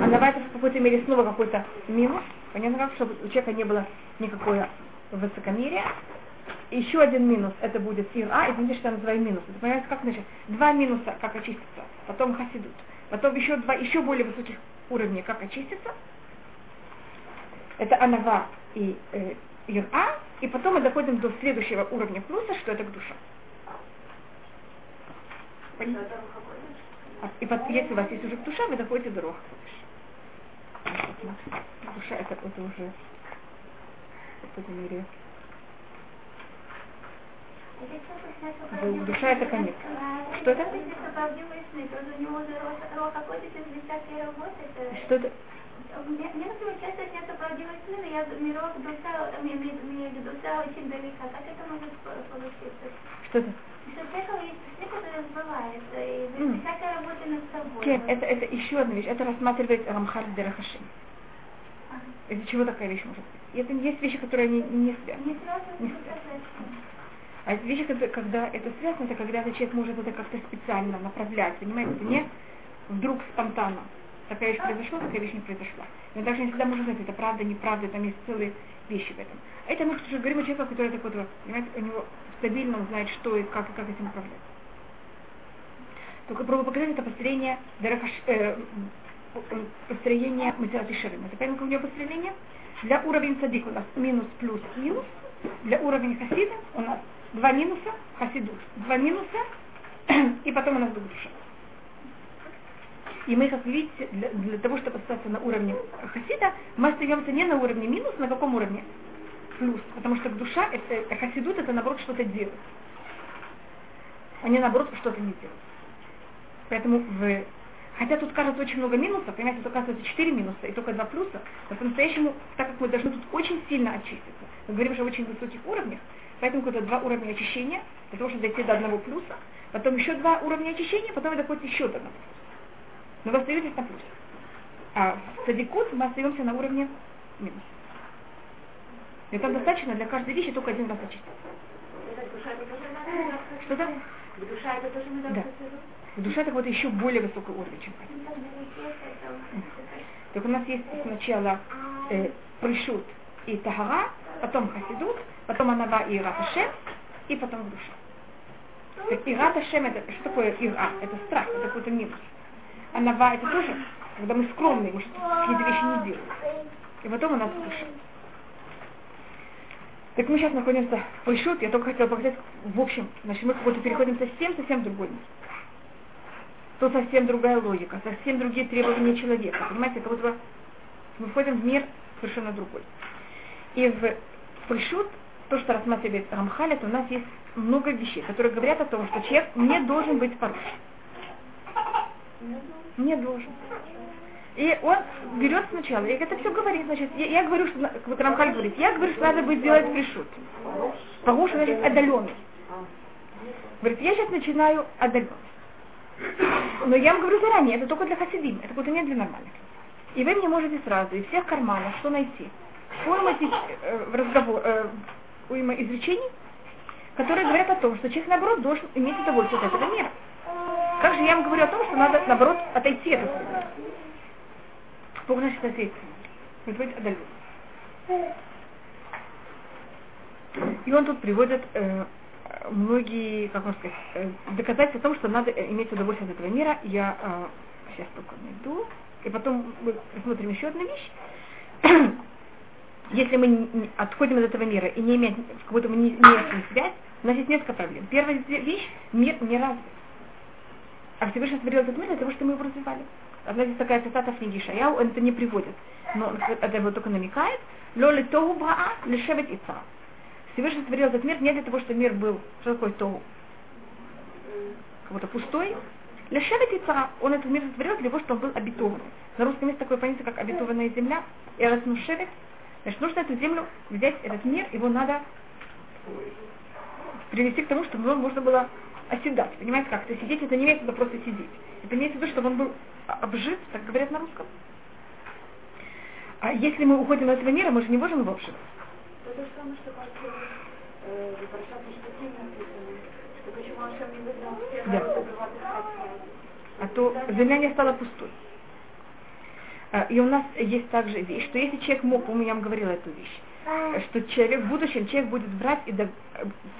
Анава это в какой-то мере снова какой-то минус. Понятно как, чтобы у человека не было никакое высокомерия. Еще один минус, это будет ира, и видите, что я называю минус. Это понимаете, как значит? Два минуса, как очиститься, потом хасидут. Потом еще два, еще более высоких уровней, как очиститься. Это анава и э, ира. И потом мы доходим до следующего уровня плюса, что это к? А- И вот, если у вас есть уже душа, вы доходите до роха. Душа это, это уже какой-то мере Душа это конец. Что это? Что это? Например, часто снятся правдивые сны, но я мирок душа, в душа очень далека. Как это может по- получиться? Что это? Что человека есть сны, которые сбываются, и всякой работы над собой. Кен, это, это еще одна вещь. Это рассматривает Рамхаль Дерахашим. Из-за чего такая вещь может быть? Это есть вещи, которые не, не связаны. Не сразу Не сказать. А вещи, когда, когда это связано, это когда этот человек может это как-то специально направлять, понимаете? Это не вдруг спонтанно. Такая вещь произошла, такая вещь не произошла. И он также не всегда может знать, это правда, неправда, там есть целые вещи в этом. А это мы уже говорим о человеке, который такой вот, понимаете, у него стабильно он знает, что и как, и как этим управлять. Только пробую показать это построение Дерехаш, э, построение Масират Ширим. Это понятно, какое построение? Для уровня садик у нас минус, плюс, минус. Для уровня хасида у нас два минуса, хасидут, два минуса, и потом у нас будет душа. И мы, вы видите, для, для того, чтобы остаться на уровне хасида, мы остаемся не на уровне минус, на каком уровне? Плюс. Потому что душа, это хасидут, это наоборот что-то делать. Они наоборот что-то не делают. Поэтому в Хотя тут кажется очень много минусов, понимаете, тут оказывается 4 минуса и только 2 плюса, но по-настоящему, так как мы должны тут очень сильно очиститься, мы говорим же о очень высоких уровнях, поэтому какое-то два уровня очищения, для того, чтобы дойти до одного плюса, потом еще два уровня очищения, потом вы доходите еще до одного плюса. Но вы остаетесь на плюсе. А в садикут мы остаемся на уровне минус. И там достаточно для каждой вещи только один раз очиститься. Что-то? Душа это тоже мы Да. Душа это вот еще более высокий уровень, чем. Так у нас есть сначала э, пришут и тагара, потом хасидут, потом анава и ират Ашем, и потом душа. Так ират Ашем это, что такое ира? Это страх, это какой-то минус. Анава это тоже, когда мы скромные, мы какие-то вещи не делаем. И потом у нас душа. Так мы сейчас находимся в Пришут, я только хотела показать, в общем, значит, мы как будто переходим совсем-совсем другой мир то совсем другая логика, совсем другие требования человека. Понимаете, как будто мы входим в мир совершенно другой. И в Пришут, то, что рассматривает Рамхаль, это у нас есть много вещей, которые говорят о том, что человек не должен быть поруш. Не должен. И он берет сначала, и это все говорит, значит, я, я говорю, что, вот Рамхаль говорит, я говорю, что надо будет делать пришут. Погуш, значит, отдаленный. Говорит, я сейчас начинаю отдаленный. Но я вам говорю заранее, это только для хасидим, это будет не для нормальных. И вы мне можете сразу из всех карманов что найти? Уйма э, в разговор, э, уйма изречений, которые говорят о том, что человек, наоборот, должен иметь удовольствие от этого мира. Как же я вам говорю о том, что надо, наоборот, отойти от этого мира? Бог значит отойти. Быть отдален. И он тут приводит э, многие, как можно сказать, э, доказательства о том, что надо иметь удовольствие от этого мира. Я э, сейчас только найду. И потом мы посмотрим еще одну вещь. Если мы отходим от этого мира и не имеем, как будто мы не имеем связь, у нас есть несколько проблем. Первая вещь, мир не развит. А Всевышний сотворил этот мир для того, чтобы мы его развивали. Одна здесь такая цитата в книге Шаяу, он это не приводит, но это его только намекает. Лоли тогу браа лешевет и цара. Всевышний сотворил этот мир не для того, чтобы мир был, что такое то, как будто пустой. Лешевет и цара, он этот мир сотворил для того, чтобы он был обетованный. На русском есть такое понятие, как обетованная земля. И раз шевет, значит, нужно эту землю взять, этот мир, его надо привести к тому, чтобы он можно было оседать. Понимаете, как? То сидеть, это не имеется в виду просто сидеть. Это имеется в виду, чтобы он был обжит, так говорят на русском. А если мы уходим от этого мира, мы же не можем его обживать. Это то же самое, что э, всех да. А то земля не стала пустой. А, и у нас есть также вещь, что если человек мог, по-моему, я вам говорила эту вещь, что человек в будущем человек будет брать и до,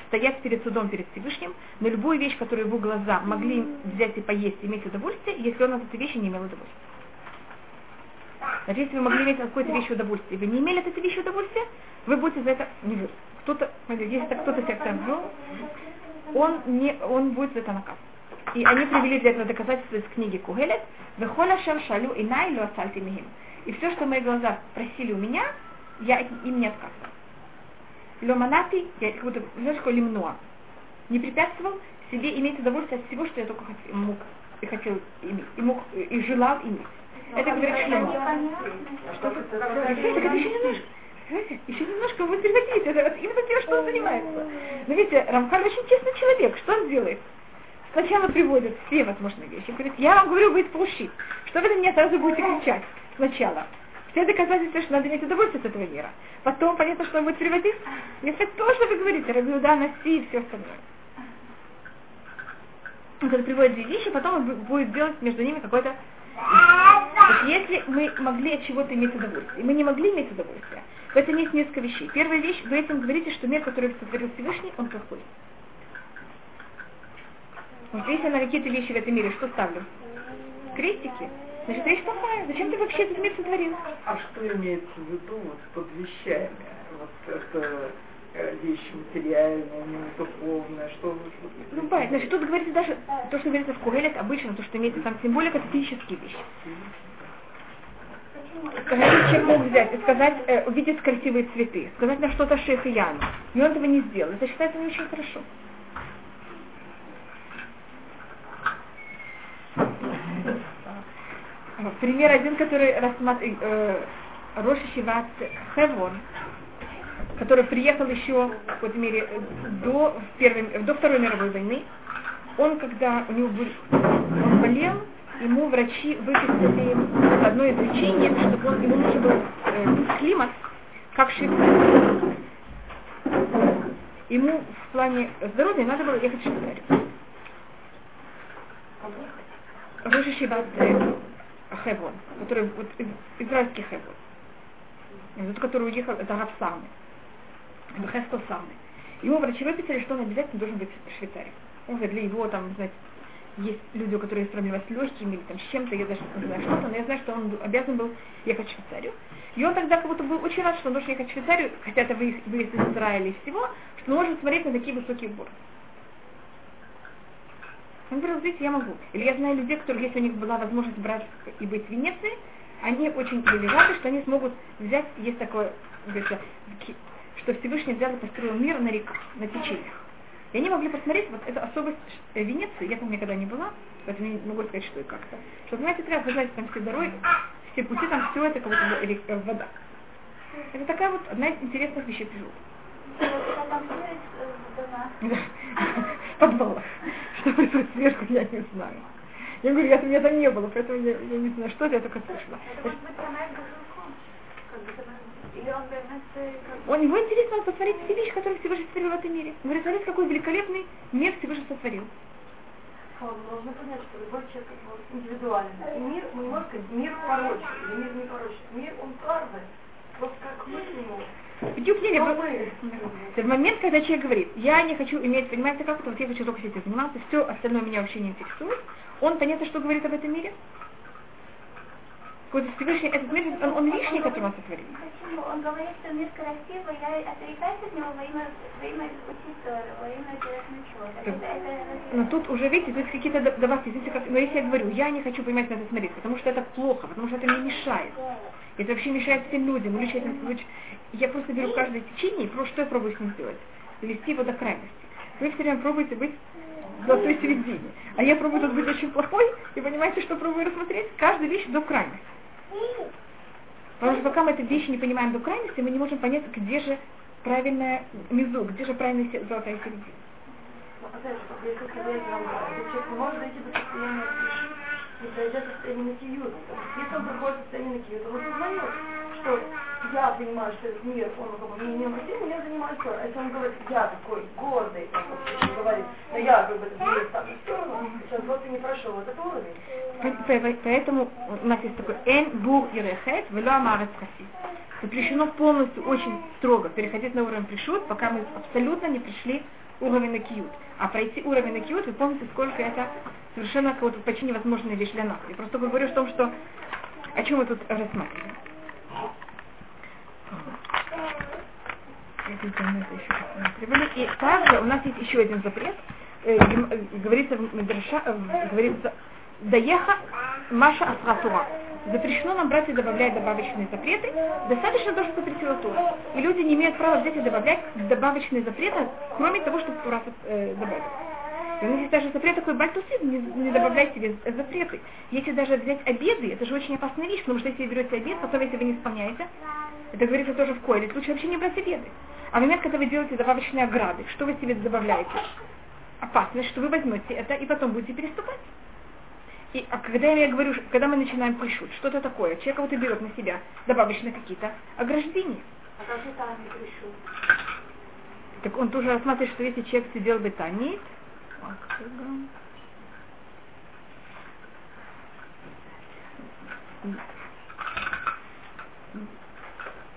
стоять перед судом, перед Всевышним, на любую вещь, которую его глаза могли взять и поесть, иметь удовольствие, если он от этой вещи не имел удовольствия. Значит, если вы могли иметь от какой-то вещи удовольствие, вы не имели от этой вещи удовольствия, вы будете за это не. Кто-то, если кто-то себя так вел, он, не, он будет за это наказан. И они привели для этого доказательства из книги Кугелет, «Вехоля шем шалю и найлю асальти михим». И все, что мои глаза просили у меня, я им не отказывал. Ломанати, я как будто, знаешь, такое лимнуа, не препятствовал себе иметь удовольствие от всего, что я только хотел, мог и хотел иметь, и, мог, и желал иметь. Это говорит Шлема. Что? Это как еще немножко. Знаете, еще немножко вы превратите. Это именно тем, что он занимается. Но видите, Рамхаль очень честный человек. Что он делает? Сначала приводит все возможные вещи. Говорит, я вам говорю, будет полщит. Что вы на меня сразу будете кричать? Сначала. Все доказательства, что надо иметь удовольствие от этого мира. Потом понятно, что он будет приводить. Если то, что вы говорите, Рабиуда, Наси и все остальное. Он когда приводит две вещи, потом он будет делать между ними какой-то то есть, если мы могли от чего-то иметь удовольствие, и мы не могли иметь удовольствие, в этом есть несколько вещей. Первая вещь, вы этим говорите, что мир, который сотворил Всевышний, он плохой. Я на какие-то вещи в этом мире что ставлю? Крестики. значит вещь плохая. Зачем ты вообще этот мир сотворил? А что имеется в виду вот под вещами? Вот это э, вещь материальная, не духовная, что вы что Ну, понятно. Значит, тут говорится даже, то, что говорится в Кугелет, обычно, то, что имеется там символика, это физические вещи. Сказать, человек мог взять и сказать, э, увидеть красивые цветы, сказать на что-то шейх и Яну. И он этого не сделал. Это считается не очень хорошо. Пример один, который рассматривает э, Роша Шиват Хевон, который приехал еще в какой-то мере до, в первой, до Второй мировой войны. Он, когда у него был, он болел, ему врачи выписали одно из лечений, чтобы он, ему нужен был э, климат, как Швейцарии. Ему в плане здоровья надо было ехать в Швейцарию. Шиват э, Хевон, который вот, из, израильский Хевон. Тот, который уехал, это Рав Самы. Бехесто Самы. Ему врачи выписали, что он обязательно должен быть в Швейцарии. Он для его там, знаете, есть люди, у которых есть проблемы с легкими или там с чем-то, я даже не знаю что-то, но я знаю, что он обязан был ехать в Швейцарию. И он тогда как будто был очень рад, что он должен ехать в Швейцарию, хотя это выезд, выезд из Израиля и всего, что он может смотреть на такие высокие горы. Он говорил, видите, я могу. Или я знаю людей, которые, если у них была возможность брать и быть в Венеции, они очень рады, что они смогут взять, есть такое, говорится, что Всевышний взял и построил мир на реках, на течениях. И они могли посмотреть, вот эту особость Венеции, я там никогда не была, поэтому не могу сказать, что и как-то. Что, знаете, прям, вы знаете, там все дороги, все пути, там все это как будто вода. Это такая вот одна из интересных вещей природы. В подвалах. Что происходит сверху, я не знаю. Я говорю, я, меня там не было, поэтому я, я не знаю, что это, я только слышала. Он, его интересно посмотреть все вещи, которые Всевышний сотворил в этом мире. Он говорит, смотрите, какой великолепный мир Всевышний сотворил. Мы должны понять, что любой человек индивидуальный. И мир, мы можем сказать, мир порочный, мир не порочный. Мир, он каждый. Вот как мы к нему. Бедюк не, в момент, когда человек говорит, я не хочу иметь, понимаете, как это, вот я хочу только этим заниматься, все остальное меня вообще не интересует, он понятно, что говорит об этом мире? Какой-то Всевышний, этот мир, он, он лишний, который он сотворил. Почему? Он говорит, что мир красивый, я отрекаюсь от него во имя, во имя учить во имя чего-то. Но тут уже, видите, здесь какие-то добавки, здесь как, но если я говорю, я не хочу понимать на это смотреть, потому что это плохо, потому что это мне мешает. Это вообще мешает всем людям, лучше. Я просто беру каждое течение и просто что я пробую с ним сделать? Довести его до крайности. Вы все время пробуете быть в золотой середине. А я пробую тут быть очень плохой, и понимаете, что пробую рассмотреть? Каждую вещь до крайности. Потому что пока мы эти вещи не понимаем до крайности, мы не можем понять, где же правильная мизу, где же правильная золотая середина. Человек не может дойти до состояния не дойдет до состояния накиют. Если он приходит в состояние накиют, он осознает, что я понимаю, что этот мир, он как бы мне необходим, я занимаюсь Торой. А если он говорит, я такой гордый, вот, говорит, но я как бы этот мир ставлю в сторону, сейчас просто не прошел этот уровень. Поэтому у нас есть такой эн бур и рехет, вело амарец хаси. Запрещено полностью, очень строго переходить на уровень пришут, пока мы абсолютно не пришли уровень на киют. А пройти уровень на киют, вы помните, сколько это совершенно какая-то почти невозможная вещь для нас. Я просто говорю о том, что о чем мы тут рассматриваем. И также у нас есть еще один запрет. Э, говорится в Медраша, говорится Даеха Маша Асратура. Запрещено нам брать и добавлять добавочные запреты. Достаточно то, что запретила Тура. И люди не имеют права взять и добавлять добавочные запреты, кроме того, что Тура э, добавит. И у нас есть даже запрет такой бальтусид, не, не добавляйте себе запреты. Если даже взять обеды, это же очень опасная вещь, потому что если вы берете обед, потом если вы не исполняете, это говорится тоже в койле, лучше вообще не брать обеды. А в момент, когда вы делаете добавочные ограды, что вы себе добавляете? Опасность, что вы возьмете это и потом будете переступать. И а когда я говорю, когда мы начинаем пришут, что-то такое, человек кого-то берет на себя добавочные какие-то ограждения. А как же там не пришут? Так он тоже рассматривает, что если человек сидел бы танит,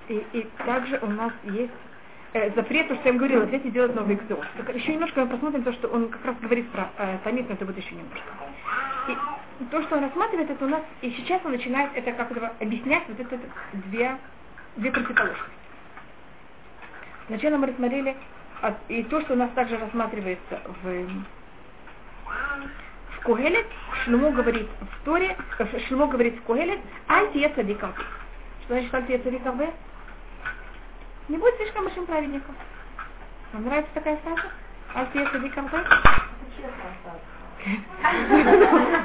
и, и также у нас есть э, запрет, то, что я им говорила, взять и делать новый экзот. Еще немножко мы посмотрим то, что он как раз говорит про э, тамит, но это будет еще немножко. И то, что он рассматривает, это у нас, и сейчас он начинает это как бы объяснять вот это две, две противоположности. Сначала мы рассмотрели от- и то, что у нас также рассматривается в, в Кугелет, Шлюму говорит в Торе, э, Шлюму говорит в Кугелет, аль тие цадикам. Что значит цадикам бе? Не будь слишком большим праведником. Вам нравится такая фраза? Цадикам бе?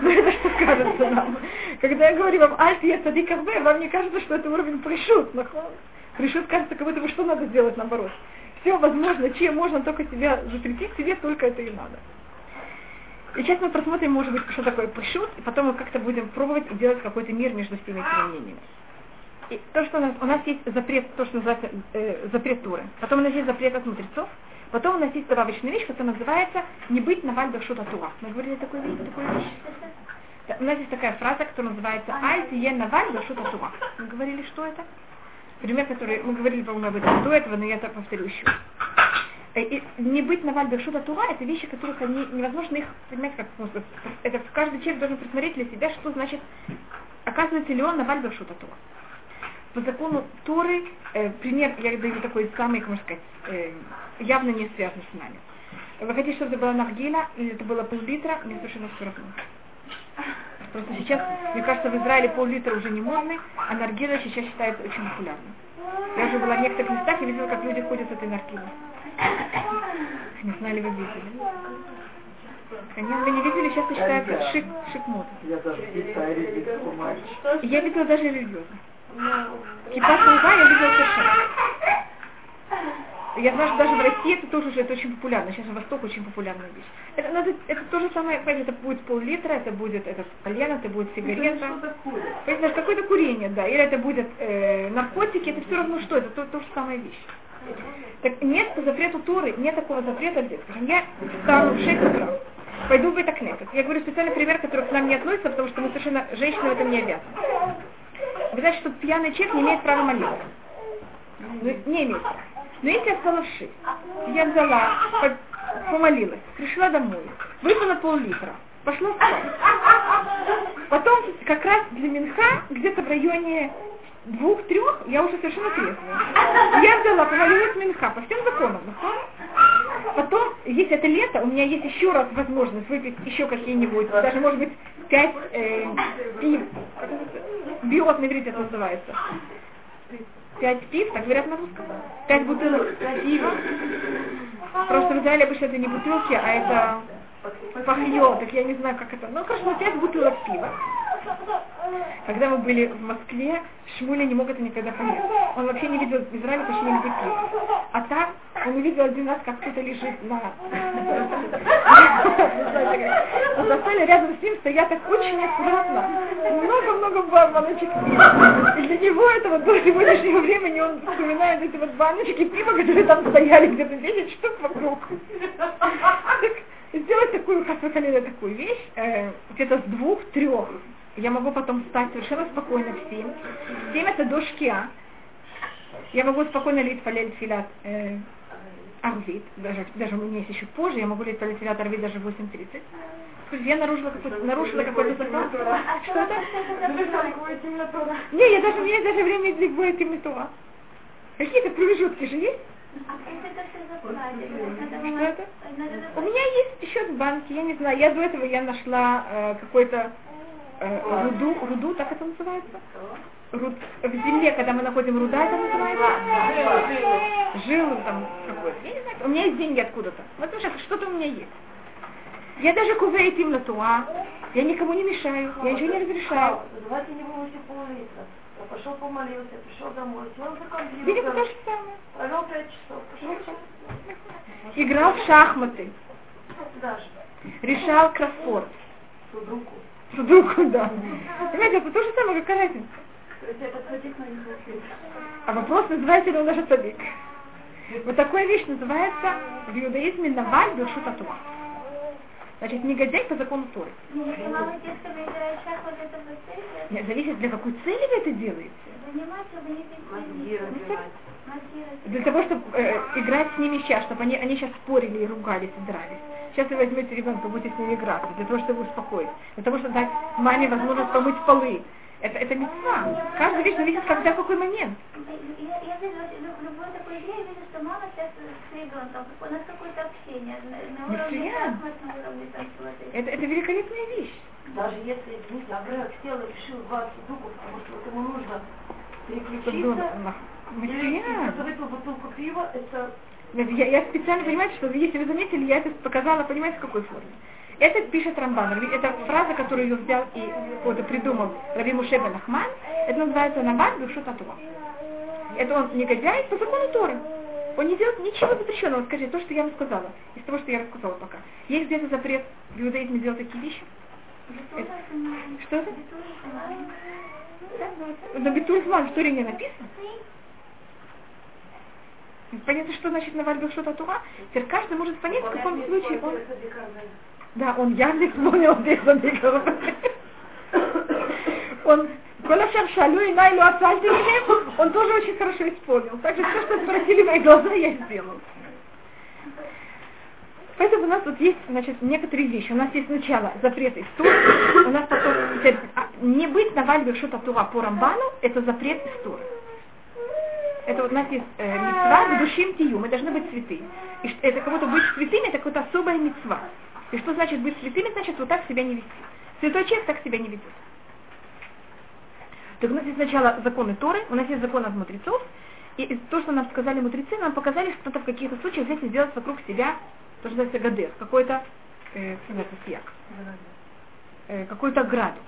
Ну это что кажется нам? Когда я говорю вам аль тие цадикам бе, вам не кажется, что это уровень пришут. Пришут кажется, как будто бы что надо сделать наоборот. Все возможно, чем можно только себя запретить, тебе только это и надо. И сейчас мы просмотрим, может быть, что такое пришут, и потом мы как-то будем пробовать сделать какой-то мир между всеми этими мнениями. И то, что у нас, у нас есть запрет, то, что называется э, запрет Туры, потом у нас есть запрет от мудрецов, потом у нас есть добавочная вещь, которая называется «не быть на вальдах шута Тура». Мы говорили такую вещь, такую вещь. Да, у нас есть такая фраза, которая называется «Аль тие на вальдах шута Тура». Мы говорили, что это? Пример, который мы говорили, по-моему, об этом до этого, но я это повторю еще. Э, и не быть на вальдах шута Тура, это вещи, которых они, невозможно их, понимаете, как можно это каждый человек должен просмотреть для себя, что значит, оказывается ли он на вальдах шута Тура по закону Торы, э, пример, я даю такой самый, как можно сказать, э, явно не связан с нами. Вы хотите, чтобы это была наргиля, или это было пол-литра, мне совершенно все равно. Просто сейчас, мне кажется, в Израиле пол-литра уже не модный, а наргиля сейчас считается очень популярным. Я уже была в некоторых местах и видела, как люди ходят с этой наргилой. Не знали, вы видели. Конечно, вы не видели, сейчас это считается шик, шик мод. Я даже. Я видела даже религиозно. Кипа круга я видела совершенно. Я знаю, что даже в России это тоже уже это очень популярно. Сейчас в Восток очень популярная вещь. Это, надо, это то же самое, понимаете, это будет пол-литра, это будет это кальян, это будет сигарета. Понимаете, это какое-то курение, да. Или это будет э, наркотики, это все равно что, это то, то же самая вещь. Так нет по запрету Торы, нет такого запрета здесь. Скажем, я встану в 6 утра, пойду в Бетакнесет. Я говорю специальный пример, который к нам не относится, потому что мы совершенно, женщины в этом не обязаны. Знаете, что пьяный человек не имеет права молиться. Ну, не имеет права. Но если я встала в 6, я взяла, по- помолилась, пришла домой, выпила пол-литра, пошла спать. Потом как раз для Минха, где-то в районе двух-трех, я уже совершенно трезвая. Я взяла, помолилась Минха по всем законам. Потом, если это лето, у меня есть еще раз возможность выпить еще какие-нибудь, даже может быть пять э, пив, биот на это называется. Пять пив, так говорят на русском. Пять бутылок пива. Просто в Израиле обычно это не бутылки, а это пахье, так я не знаю, как это. Ну, хорошо, пять бутылок пива. Когда мы были в Москве, Шмуля не мог это никогда понять. Он вообще не видел в Израиле почти видел пива. А там он увидел один раз, как кто-то лежит на... Застоле рядом с ним стоят так очень аккуратно. Много-много баночек пива. И для него этого до сегодняшнего времени он вспоминает эти вот баночки пива, которые там стояли где-то 10 штук вокруг. Сделать такую, как вы сказали, такую вещь, э, где-то с двух-трех. Я могу потом встать совершенно спокойно в семь. В семь это до шкиа. Я могу спокойно лить фалель филат э, арвит, даже, даже у меня есть еще позже, я могу лить фалель филат арвит даже в 8.30. Скажите, я нарушила какой-то, нарушила какой-то закон? Что это? Не, я даже, у меня даже время будет темнотуа. Какие-то промежутки же есть? Что это? У меня есть счет в банке, я не знаю, я до этого я нашла э, какой-то э, руду, руду, так это называется? Руд, в земле, когда мы находим руда, это называется? Жилу там какой-то. Я не знаю, у меня есть деньги откуда-то. Вот уже что-то у меня есть. Я даже кувейт им на туа, я никому не мешаю, я ничего не разрешаю. Давайте не было все пол-литра. Я пошел помолился, пришел домой, сел за компьютер. Видите, то же самое. Провел пять часов. Пошел Играл в шахматы, даже. решал кроссворд. Судруку. Судоку, да. Понимаете, это то же самое, какая разница. А вопрос, называется ли он даже садик. Вот такая вещь называется в иудаизме наваль бершут атуа. Значит, негодяй по закону Торы. Нет, зависит, для какой цели вы это делаете. Заниматься, не. Для того, чтобы э, играть с ними сейчас, чтобы они, они сейчас спорили и ругались, и дрались. сейчас вы возьмете ребенка, будете с ним играться, для того, чтобы успокоить, для того, чтобы дать маме возможность помыть полы. Это, это мецва. Каждая вещь зависит, когда, в какой момент. Я, я вижу, любой такой игре, я вижу, что мама сейчас с ребенком, у нас какое-то общение на уровне на уровне. Это, это великолепная вещь. Даже если, извините, Абрек сел и решил 20 дуков, потому что вот ему нужно переключиться, бутылку пива, это Я, я специально, понимаете, что если вы заметили, я это показала, понимаете, в какой форме. Это пишет Рамбан. Это фраза, которую ее взял и вот, придумал Раби Муше бен Ахман. Это называется Навар Бешут Атуа. Это он негодяй по закону Торы. Он не делает ничего запрещенного. Скажи, то, что я вам сказала, из того, что я рассказала пока. Есть где-то запрет в иудаизме делать такие вещи? Это- Что это? Да, вот. На Битуль Зман в Торе не написано. Понятно, что значит Наваль Бешут Атуа? Теперь каждый может понять, в каком случае он... Да, он явно исполнил обязанности Он Коля Шаршалю и Найлу Ацальти он тоже очень хорошо исполнил. Так что все, что спросили мои глаза, я сделал. Поэтому у нас тут есть, значит, некоторые вещи. У нас есть сначала запрет из Торы, у нас потом а, не быть на вальбе что-то тура по Рамбану, это запрет из Торы. Это вот у нас есть э, мецва душим тию, мы должны быть святы. И это кого-то быть святыми, это какая-то особая мецва. И что значит быть святыми, значит вот так себя не вести. Святой человек так себя не ведет. Так у нас есть сначала законы Торы, у нас есть закон от мудрецов, и то, что нам сказали мудрецы, нам показали, что надо в каких-то случаях взять и сделать вокруг себя, то, что называется гадер, какой-то, э, называется, сияк, э, какую-то ограду.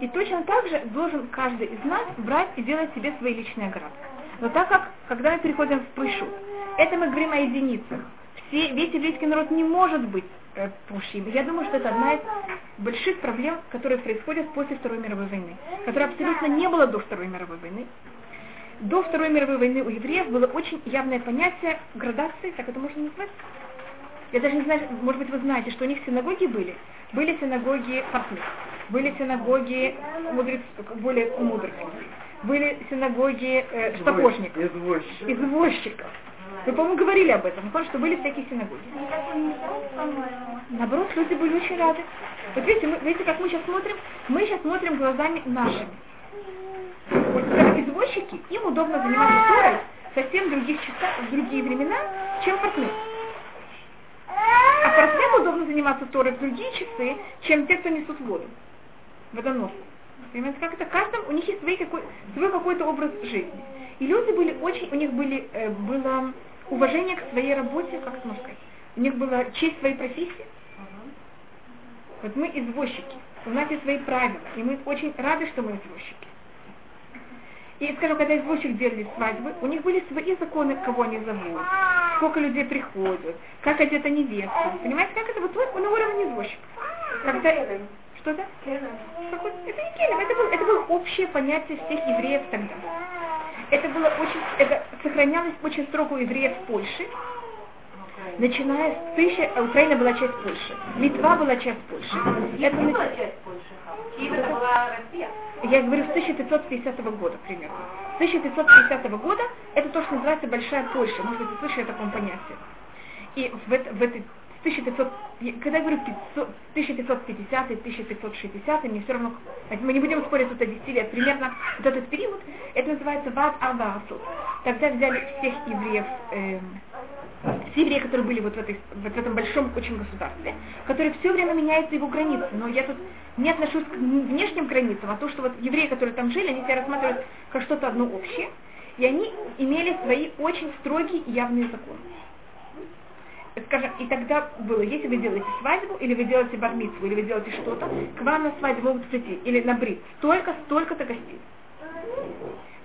И точно так же должен каждый из нас брать и делать себе свои личные ограды. Но так как, когда мы переходим в пышу, это мы говорим о единицах. Все, весь еврейский народ не может быть э, пушим. Я думаю, что это одна из больших проблем, которые происходят после Второй мировой войны, которой абсолютно не было до Второй мировой войны. До Второй мировой войны у евреев было очень явное понятие градации, так это можно назвать. Я даже не знаю, может быть, вы знаете, что у них синагоги были. Были синагоги портных, были синагоги мудрец, более мудрых были синагоги э, сапожников, Извозчик. извозчиков. Вы, по-моему, говорили об этом, потому что были всякие синагоги. Наоборот, люди были очень рады. Вот видите, мы, видите, как мы сейчас смотрим? Мы сейчас смотрим глазами нашими. Вот скажем, извозчики, им удобно заниматься Торой совсем в других часах, в другие времена, чем портным. А портным удобно заниматься Торой в другие часы, чем те, кто несут воду, водоносцы. Понимаете, как это? Каждым, у них есть свой, какой, свой какой-то образ жизни. И люди были очень, у них были, э, было уважение к своей работе, как это можно сказать, у них была честь своей профессии. Вот мы извозчики, у нас есть свои правила, и мы очень рады, что мы извозчики. И, скажем, когда извозчик делали свадьбы, у них были свои законы, кого они зовут, сколько людей приходят, как одета невеста. Понимаете, как это вот на уровне извозчика. Когда... Что-то? Какой- Это не келем, это, был, это было общее понятие всех евреев тогда. Это было очень, это сохранялось очень строго у евреев в Польше, начиная с тысячи, а Украина была часть Польши, Литва была часть Польши. Это нач- часть Польши. Киев это была Россия. я говорю с 1550 года примерно. С 1550 года это то, что называется Большая Польша. Может быть, вы слышали о таком понятии. И в, это, в этой 1500, я- когда я говорю 500, 1550 1560 мне все равно, мы не будем спорить тут о 10 лет, примерно вот этот период, это называется Вад Авасу. Тогда взяли всех евреев, эм, все евреи, которые были вот в, этой, вот в этом большом очень государстве, которые все время меняются его границы. Но я тут не отношусь к внешним границам, а то, что вот евреи, которые там жили, они себя рассматривают как что-то одно общее, и они имели свои очень строгие и явные законы. Скажем, и тогда было, если вы делаете свадьбу, или вы делаете бармицу, или вы делаете что-то, к вам на свадьбу могут прийти, или на брит, столько, столько-то гостей.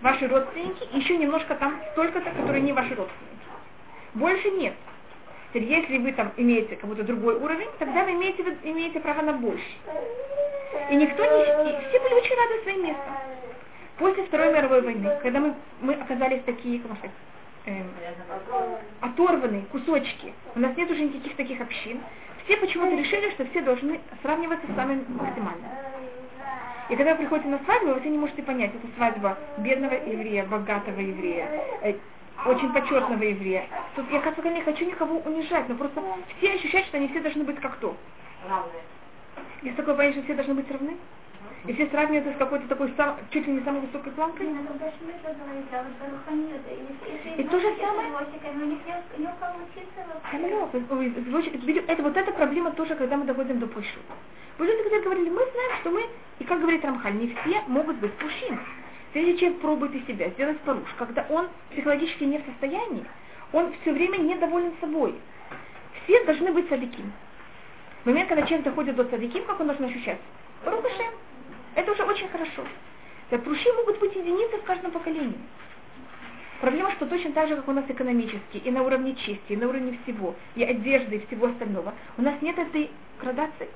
Ваши родственники, еще немножко там столько-то, которые не ваши родственники. Больше нет. Теперь, если вы там имеете какой-то другой уровень, тогда вы имеете, вы имеете право на больше. И никто не... И все были очень рады своим местом. После Второй мировой войны, когда мы, мы оказались такие, как можно сказать, эм, оторванные кусочки, у нас нет уже никаких таких общин, все почему-то решили, что все должны сравниваться с вами максимально. И когда вы приходите на свадьбу, вы все не можете понять, это свадьба бедного еврея, богатого еврея, э, очень почетного еврея. Тут я, как не хочу никого унижать, но просто все ощущают, что они все должны быть как то. Есть такое понятие, что все должны быть равны? И все сравниваются с какой-то такой сам, чуть ли не самой высокой планкой? Если И то же самое- видите, Это вот эта проблема тоже, когда мы доходим до Польши. Люди, когда говорили, мы знаем, что мы, и как говорит Рамхаль, не все могут быть пушин. Если человек пробует из себя сделать поруш, когда он психологически не в состоянии, он все время недоволен собой. Все должны быть садики. В момент, когда человек доходит до садики, как он должен ощущаться? Барухашем. Это уже очень хорошо. Так пруши могут быть единицы в каждом поколении. Проблема, что точно так же, как у нас экономически, и на уровне чести, и на уровне всего, и одежды, и всего остального, у нас нет этой градации.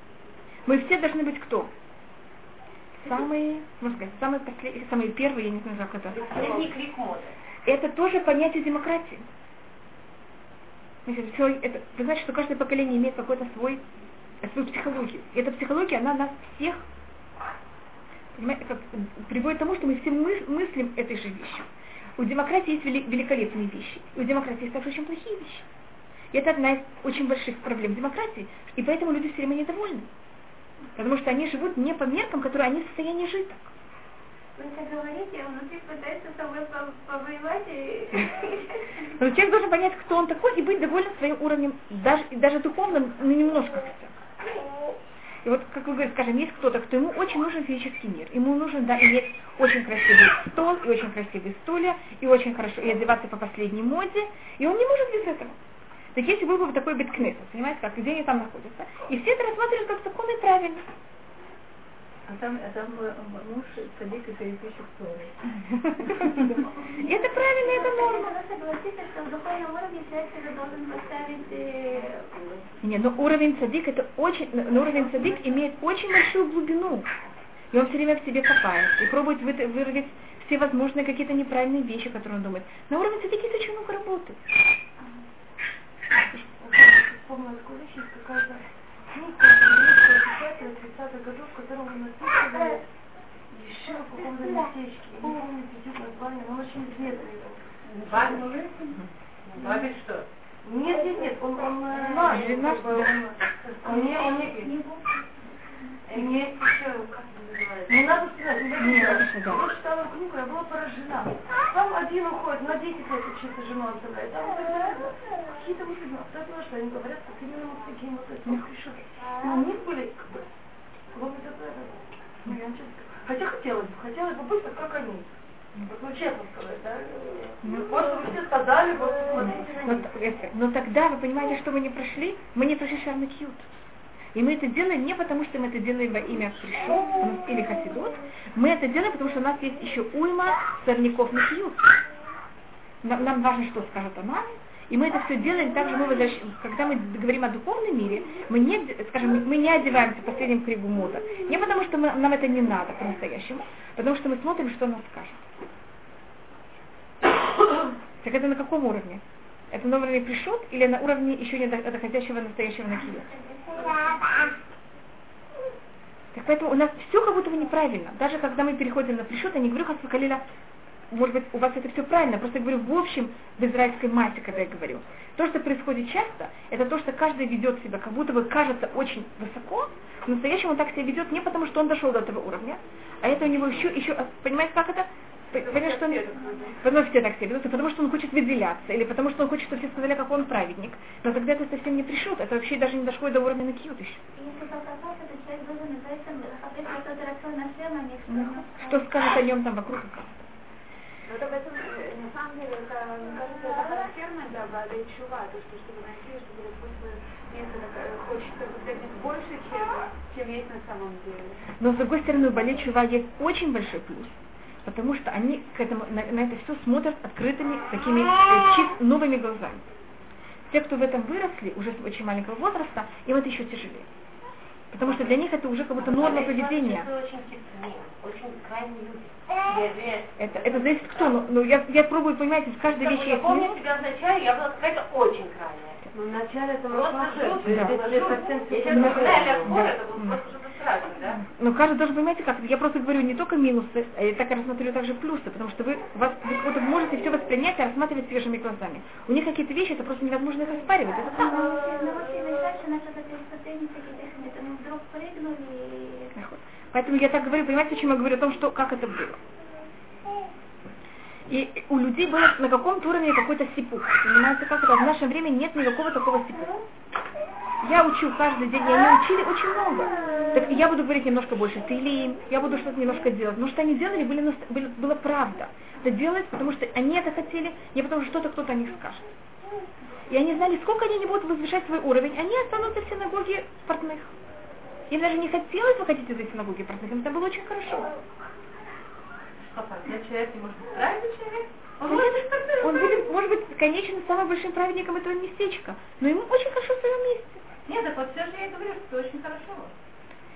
Мы все должны быть кто? Самые, можно сказать, самые последние, самые первые, я не знаю, как это. Это тоже понятие демократии. Значит, всё это, вы знаете, что каждое поколение имеет какой-то свой, свою психологию. И эта психология, она нас всех как, приводит к тому, что мы все мыс- мыслим этой же вещью. У демократии есть вели- великолепные вещи, у демократии есть также очень плохие вещи. И это одна из очень больших проблем демократии, и поэтому люди все время недовольны. Потому что они живут не по меркам, которые они в состоянии жить так. Вы это говорите, а внутри пытается с собой по- повоевать и... Но человек должен понять, кто он такой, и быть доволен своим уровнем, даже, даже духовным, ну, немножко хотя бы. И вот, как вы говорите, скажем, есть кто-то, кто ему очень нужен физический мир. Ему нужен, да, иметь очень красивый стол, и очень красивые стулья, и очень хорошо, и одеваться по последней моде, и он не может без этого. Так если был бы такой биткнесс, понимаете, как, где они там находятся, и все это рассматривают как законно и правильно. А там, а там муж садик и переписчик. И это правильно, это норма. Надо согласиться, что в духовном уровне человек себя должен поставить... э, Не, но уровень садик это очень, но уровень садик имеет очень большую глубину. И он все время в себе копает и пробует вы- вырвать все возможные какие-то неправильные вещи, которые он думает. На уровне садик есть очень много работы. Вспомнила Кулич, есть какая-то книга еврейского писателя 30-х годов, в котором он описывает Ешиву в каком-то местечке. Не помню чуть название, но он очень известный. Бабель? Бабель что? Нет, нет, нет, он, он э, Наш, как наш, бы, он, он не, он не, не, еще, как это называется? Не надо сказать, не надо сказать. Я читала книгу, я была поражена. Там один уходит, на 10 лет учится жену оставляет, там вот какие-то мысли, ну, знает, что они говорят, как именно вот такие вот эти решетки. Но у них были, как бы, вот это, ну. Хотя хотелось бы, хотелось бы быть вот как они. Вот, ну, честно сказать, да? Вот вы все сказали, вот смотрите на Но, них. если- но тогда вы понимаете, что мы не прошли? Мы не прошли Шарна Кьют. И мы это делаем не потому, что мы это делаем во имя Пришу или Хасидут. Мы это делаем, потому что у нас есть еще уйма сорняков на Кьют. Нам, нам важно, что скажет она. И мы это все делаем, также мы возвращ- когда мы говорим о духовном мире, мы не, скажем, мы не одеваемся в последнем кригу мода. Не потому, что мы- нам это не надо по-настоящему, потому что мы смотрим, что она скажет. Так это на каком уровне? Это на уровне пришут или на уровне еще не до- доходящего настоящего накида? Так поэтому у нас все как будто бы неправильно. Даже когда мы переходим на пришут, я не говорю, Хасвакалиля, может быть, у вас это все правильно, просто говорю в общем, в израильской массе, когда я говорю. То, что происходит часто, это то, что каждый ведет себя, как будто бы кажется очень высоко, в настоящем он так себя ведет не потому, что он дошел до этого уровня, а это у него еще, еще понимаете, как это? Понимаете, что он, потому что все так потому что он хочет выделяться, или потому что он хочет, чтобы все сказали, как он праведник. Но тогда это совсем не пришут, это вообще даже не дошло до уровня накиют еще. Что... Что скажет о нем там вокруг? Но это в этом, э, на самом деле, это, мне кажется, это характерно для Баали Чува, то, что чтобы найти, чтобы Господь э, хочется выглядеть больше, чем, чем есть на самом деле. Но с другой стороны, у Балей Чува есть очень большой плюс, потому что они к этому, на, на это все смотрят открытыми, такими э, чист новыми глазами. Те, кто в этом выросли, уже с очень маленького возраста, им это еще тяжелее. Потому что для них это уже как будто норма поведения. Это Это, это зависит кто. Ну, ну, я, я пробую, понимаете, в каждой вещи я есть помню себя вначале, я была какая-то очень крайняя. Ну, вначале это Просто было жуть. Да. Это совсем Я сейчас Да. Да. это было просто что-то страшное, да? Но каждый должен, понимаете, как, я просто говорю не только минусы, а я так рассматриваю также плюсы, потому что вы, вас, вы вот можете все воспринять и рассматривать свежими глазами. У них какие-то вещи, это просто невозможно их оспаривать. Это. Поэтому я так говорю, понимаете, почему я говорю о том, что, как это было. И у людей было на каком-то уровне какой-то сипух. Понимаете, как это? В наше время нет никакого такого сипуха. Я учу каждый день, и они учили очень много. Так я буду говорить немножко больше ты или им, я буду что-то немножко делать. Но что они делали, были, были, было правда. Это делать, потому что они это хотели, не потому что что-то кто-то о них скажет. И они знали, сколько они не будут возвышать свой уровень, они останутся в синагоге портных. Им даже не хотелось выходить из этой синагоги портных, им это было очень хорошо. Я человек не может быть человек? Он Он, может быть он будет, может быть, конечно, самым большим праведником этого местечка, но ему очень хорошо в своем месте. Нет, так вот все же я и говорю, что это очень хорошо.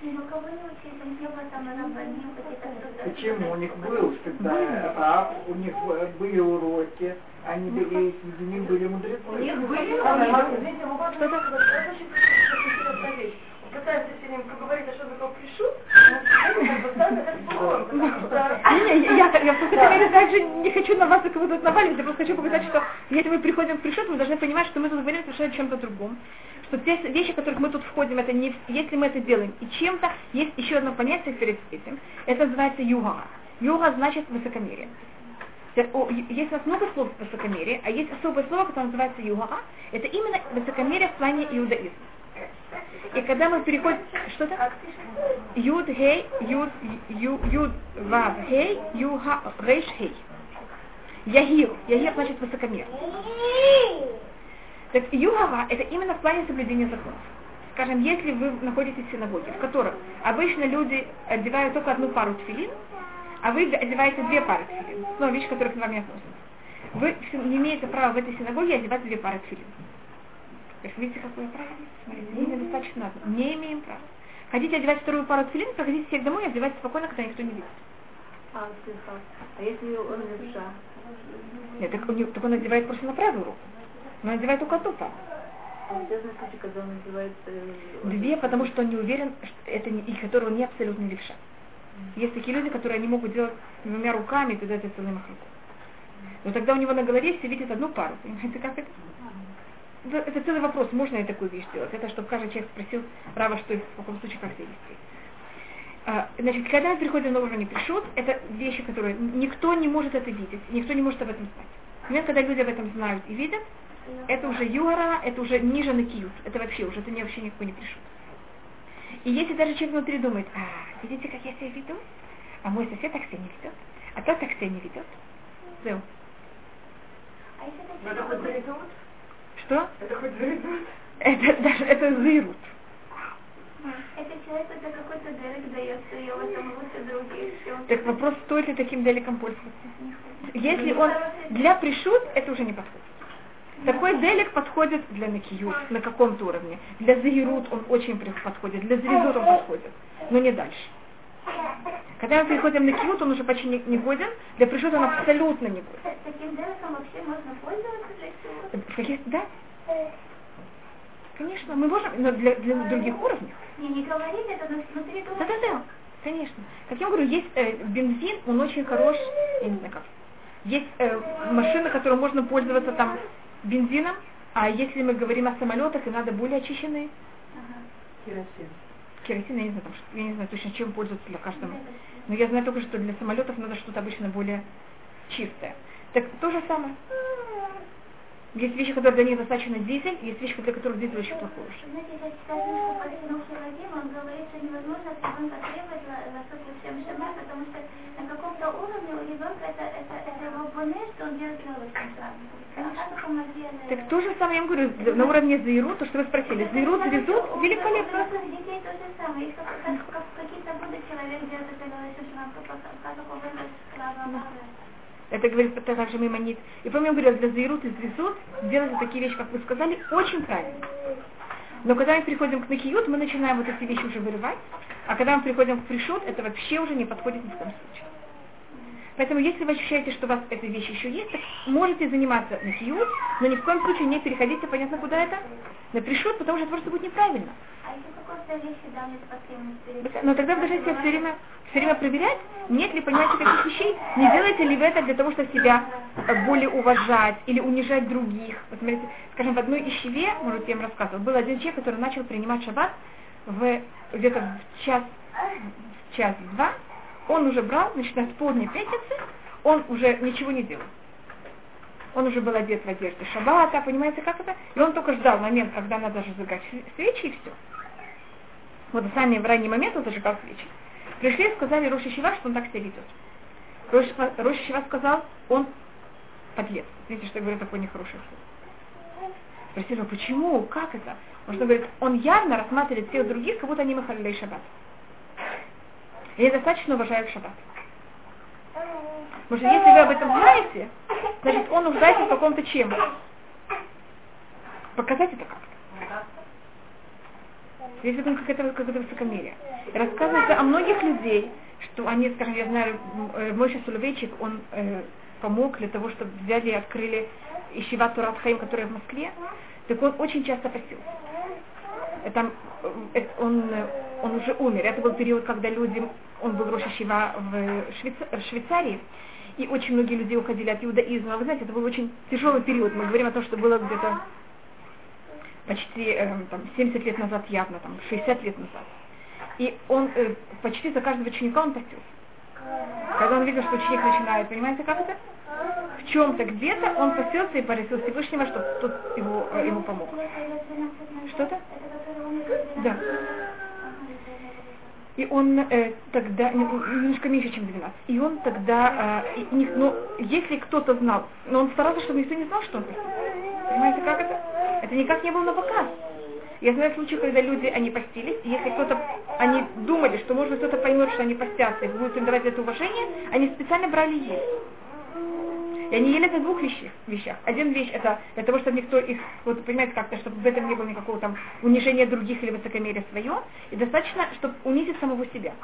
ни у кого не учили, не было там рабаним, какие-то кто-то. Почему? У них был всегда раб, у них э, были уроки, они были, среди них были мудрецы. У них были Что-то- Пытается все время поговорить, а что такое пришу, но как бы ставит это спором, потому что... Не, не, я, я, я просто теперь также не хочу на вас кого-то наваливать, я просто хочу показать, что если мы приходим к пришут, мы должны понимать, что мы тут говорим совершенно о чем-то другом. Что те вещи, в которых мы тут входим, это не если мы это делаем и чем-то, есть еще одно понятие перед этим. Это называется юга. Юга значит высокомерие. Есть у нас много слов высокомерие, а есть особое слово, которое называется юга. Это именно высокомерие в плане иудаизма. И когда мы переходим... Что-то? Юд, хей, юд, ю, юд, вав, хей, юха, рейш, хей. Ягир. Ягир значит высокомер. Так югава это именно в плане соблюдения законов. Скажем, если вы находитесь в синагоге, в которой обычно люди одевают только одну пару тфилин, а вы одеваете две пары тфилин, ну, вещь, которая к вам не относится. Вы не имеете права в этой синагоге одевать две пары тфилин. Есть видите, какое правило? Смотрите, мне недостаточно одно. Не имеем права. Хотите одевать вторую пару тфилин, проходите всех домой и одевайте спокойно, когда никто не видит. А. А если он левша? Нет, так, него- так он одевает просто на правую руку. Он одевает только одну пару. А когда он называет... э, Две, потому что он не уверен, что это не, и которого не абсолютно левша. Есть такие люди, которые не могут делать двумя руками, тогда это целый махлюк. Но тогда у него на голове все видят одну пару. Понимаете, как это? Это, целый вопрос, можно ли такую вещь делать. Это чтобы каждый человек спросил Рава, что в каком случае как себя вести. А, Значит, когда мы приходим на уровень пришут, это вещи, которые никто не может это видеть, никто не может об этом знать. Момент, когда люди об этом знают и видят, это уже югара, это уже ниже на киют, это вообще уже, это не вообще никакой не пришут. И если даже человек внутри думает, а, видите, как я себя веду? А мой сосед так себя не ведет, а тот так себя не ведет. Все. А если это Ну, Это хоть заведут? Что? Это хоть заведут? Это даже, это заирут. Этот человек это какой-то дерек дается, и он там лучше других. он- Так вопрос, стоит ли таким деликом пользоваться. Если он для пришут, это уже не подходит. Такой делик подходит для накиют на каком-то уровне. Для заирут он очень подходит, для завизут он подходит, но не дальше. Когда мы переходим на киют, он уже почти не, не годен, для пришут он абсолютно не годен. Таким дереком вообще можно пользоваться да? Конечно, мы можем, но для, для других уровней. Не, не говорить это, но внутри дома. Да-да-да, конечно. Как я говорю, есть э, бензин, он очень хорош, я не знаю как. Есть э, машины, которой можно пользоваться там бензином, а если мы говорим о самолетах, и надо более очищенные Керосин. керосин, я не знаю, там, я не знаю точно, чем пользоваться для каждого. Но я знаю только, что для самолетов надо что-то обычно более чистое. Так то же самое. Есть вещи, которые для них достаточно дизель, есть вещи, для которых дизель очень плохой. Знаете, я читаю книжку по Синуху Вадим, он говорит, что невозможно ребенка требовать высоких всем шама, потому что на каком-то уровне у ребенка это, это, это его боне, что он делает левым шагом. Так то же самое, я вам говорю, на уровне заиру, то, что вы спросили, заиру, завезут, великолепно. У детей то же самое. Как, как, как какие-то годы человек делает это левым шагом, как, как, как его выбрать справа, Это говорит также мимонит. И помню, говорю, для заирут и звезут делать такие вещи, как вы сказали, очень правильно. Но когда мы приходим к накиют, мы начинаем вот эти вещи уже вырывать, а когда мы приходим к пришут, это вообще уже не подходит ни в коем случае. Поэтому если вы ощущаете, что у вас эта вещь еще есть, так можете заниматься на киют, но ни в коем случае не переходите, понятно, куда это? На пришут, потому что это просто будет неправильно. А если какой-то вещи да, нет потребности? Но тогда вы себя все время, все время проверять, нет ли, понимаете, таких вещей, не делаете ли вы это для того, чтобы себя э, более уважать или унижать других. Вот смотрите, скажем, в одной ищеве, может, я вам рассказывала, был один человек, который начал принимать шаббат в, где-то в час, в час-два, он уже брал, значит, на полдня пятницы, он уже ничего не делал. Он уже был одет в одежде шаббата, понимаете, как это? И он только ждал момент, когда надо зажигать свечи и все. Вот в ранний момент он зажигал свечи. Пришли и сказали Роши Шива, что он так себя ведет. Роши Шива сказал, он подлец. Видите, что я говорю такое нехорошее слово. Спросили, почему, как это? Потому что он говорит, он явно рассматривает всех других, как будто они махалилей шаббат. И достаточно уважают шаббат. Что если вы об этом знаете, значит он нуждается в каком-то чем. Показать это как-то. Здесь в этом какое-то какое высокомерие. Рассказывается о многих людей, что они, скажем, я знаю, Мойша Суловейчик, он э, помог для того, чтобы взяли и открыли Ищева Турат Хаим, которая в Москве, так он очень часто постился. Там, э, он, он уже умер. Это был период, когда люди, он был Роша Шива в, Швейца, в Швейцарии, и очень многие люди уходили от иудаизма. Вы знаете, это был очень тяжелый период. Мы говорим о том, что было где-то почти э, там, 70 лет назад явно, там, 60 лет назад. И он э, почти за каждого ученика он постился. Когда он видел, что ученик начинает, понимаете, как это? В чем-то где-то он постился и просил Всевышнего, чтобы тот его, э, ему помог. Что-то? Да. И он э, тогда, немножко меньше, чем 12, и он тогда, э, и, ну, если кто-то знал, но он старался, чтобы никто не знал, что он постился. Понимаете, как это? Это никак не было на показ. Я знаю случаи, когда люди, они постились, и если кто-то, они думали, что может кто-то поймет, что они постятся, и будут им давать это уважение, они специально брали есть. И они ели на двух вещах. вещах. Один вещь это для того, чтобы никто их, вот понимаете, как-то, чтобы в этом не было никакого там унижения других или высокомерия свое, и достаточно, чтобы унизить самого себя.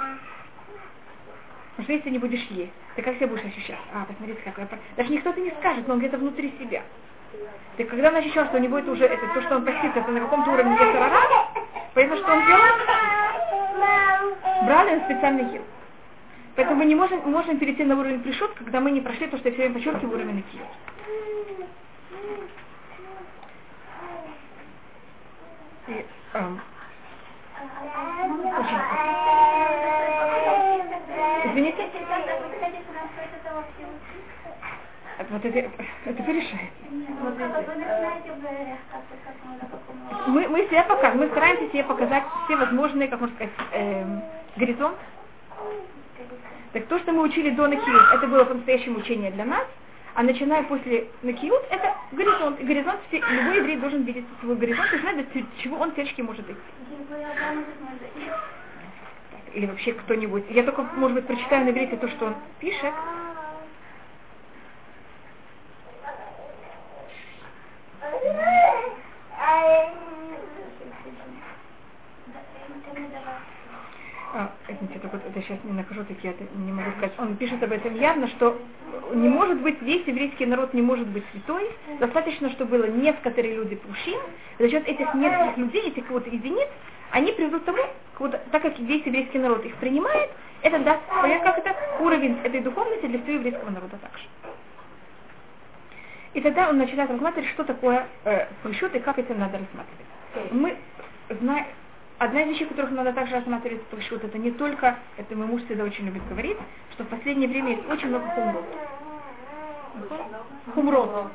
Потому что если ты не будешь есть, ты как себя будешь ощущать? А, посмотрите, какой Даже никто это не скажет, но он где-то внутри себя. Так когда он ощущал, что у него это уже, это, то, что он постится, это на каком-то уровне Ецарара, поэтому что он делал? Брал и он специально ел. Поэтому мы не можем, можем перейти на уровень пришут, когда мы не прошли то, что я все время подчеркиваю, уровень. И, эм, Извините? Вот это, это вы решаете. Мы, мы себе показываем, мы стараемся себе показать все возможные, как можно сказать, э, горизонт. Так то, что мы учили до Накиют, это было по-настоящему учение для нас, а начиная после Накиют, это горизонт. И горизонт, любой еврей должен видеть свой горизонт и знать, до чего он всячески может идти. Или вообще кто-нибудь. Я только, может быть, прочитаю на иврите то, что он пишет. А, извините, только вот это сейчас не нахожу такие, это не могу сказать. Он пишет об этом явно, что не может быть, весь еврейский народ не может быть святой. Достаточно, чтобы было некоторые люди пушим. За счет этих нескольких людей, этих вот единиц, они приведут к тому, вот, так как весь еврейский народ их принимает, это даст, как это, уровень этой духовности для всего еврейского народа также. И тогда он начинает рассматривать, что такое э, и как это надо рассматривать. Мы знаем, одна из вещей, которых надо также рассматривать пришут, это не только, это мой муж всегда очень любит говорить, что в последнее время есть очень много хумрот. Хумрот.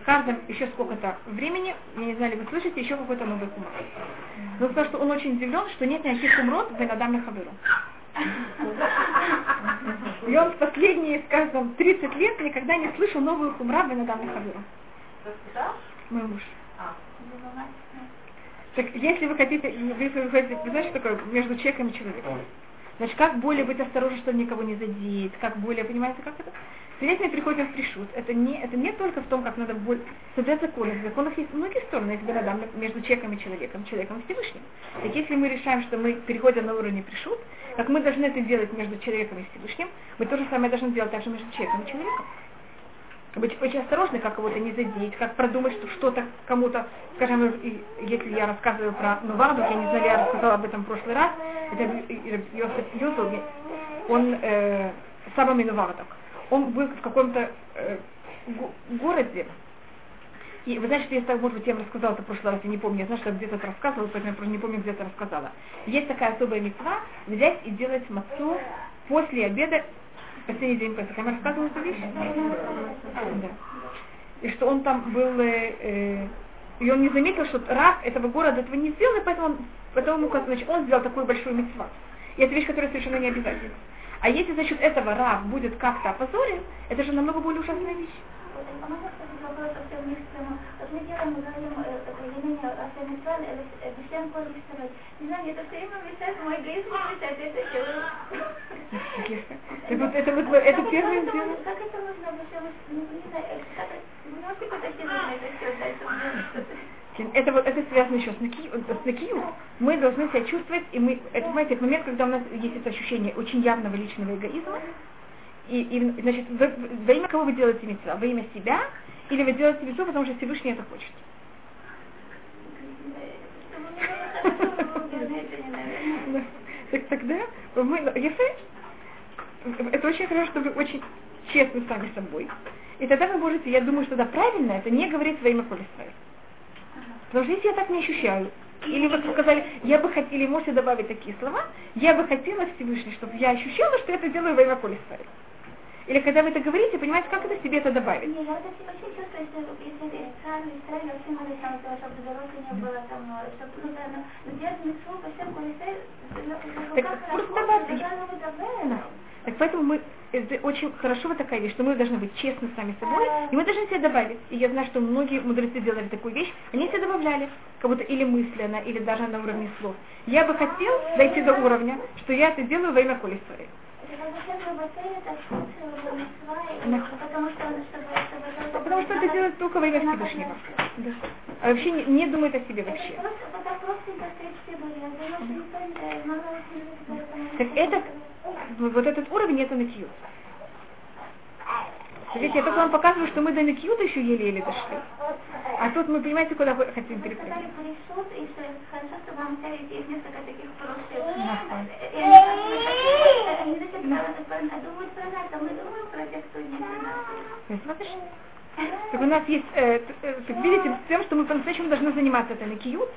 В каждом еще сколько-то времени, я не знаю, ли вы слышите, еще какой-то новый хумрот. Но сказал, что он очень удивлен, что нет никаких хумрот в Бенадам Хаберу. И он в последние, скажем, 30 лет никогда не слышал новую хумра Бенадам Хаберу. Мой муж. Так если вы хотите, если вы хотите, вы знаете, что такое между человеком и человеком? Значит, как более быть осторожным, чтобы никого не задеть, как более, понимаете, как это? Свидетельные приходят в пришут. Это не, это не только в том, как надо более... соблюдать законы. В законах есть многие стороны, если Бенадам между человеком и человеком, человеком и Всевышним. Так если мы решаем, что мы переходим на уровень пришут, как мы должны это делать между человеком и Всевышним, мы то же самое должны делать также между человеком и человеком быть очень осторожны, как кого-то не задеть, как продумать, что что-то кому-то, скажем, если я рассказываю про Нуварду, я не знаю, я рассказала об этом в прошлый раз, это Йосиф Юсов, он э, Саба Нувардок. Он был в каком-то э, городе, и вы знаете, что я, может быть, я вам рассказала это в прошлый раз, я не помню, я знаю, что я где-то это рассказывала, поэтому я просто не помню, где-то рассказала. Есть такая особая мецва взять и делать мацу после обеда последний день Песаха. Я рассказывала эту вещь? Да. И что он там был, э, э, и он не заметил, что Рав этого города этого не сделал, и поэтому он, поэтому значит, он сделал такую большую митцва. И это вещь, которая совершенно не обязательна. А если за счет этого Рав будет как-то опозорен, это же намного более ужасная вещь. А можно спросить вопрос совсем не к тему? Вот это. Так вот, это вот, это первое дело. Как это можно, это вот это связано еще с накию, с накию. Мы должны себя чувствовать, и мы, это, понимаете, момент, когда у нас есть это ощущение очень явного личного эгоизма, и, и значит, во, во имя кого вы делаете митцва? Во имя себя? Или вы делаете митцву, потому что Всевышний это хочет? Так тогда мы, если это очень хорошо, что вы очень честны сами собой. И тогда вы можете, я думаю, что да, правильно это не говорить во имя Коли Потому что если я так не ощущаю, или вы сказали, я бы хотела, или можете добавить такие слова, я бы хотела Всевышний, чтобы я ощущала, что я это делаю во имя Коли или когда вы это говорите, понимаете, как это себе это добавить? Не, я вот очень чувствую, если, если это странно, Израиль, вообще надо там, чтобы дороги не было там, чтобы, ну, да, но делать митцву, по всем Так просто добавьте. Так поэтому мы, это очень хорошо вот такая вещь, что мы должны быть честны сами собой, и мы должны себе добавить. И я знаю, что многие мудрецы делали такую вещь, они себе добавляли, как будто или мысленно, или даже на уровне слов. Я бы хотел дойти до уровня, что я это делаю во имя Коли Потому что это делает только во имя Всевышнего. Да. А вообще не, не думает о себе вообще. Так это, вот этот уровень, это накьют. Видите, я только вам показываю, что мы до накьюта еще еле-еле дошли. А тут мы, понимаете, куда хотим переходить. Так у нас есть, э, э, так видите, тем, что мы по-настоящему должны заниматься, это накиют,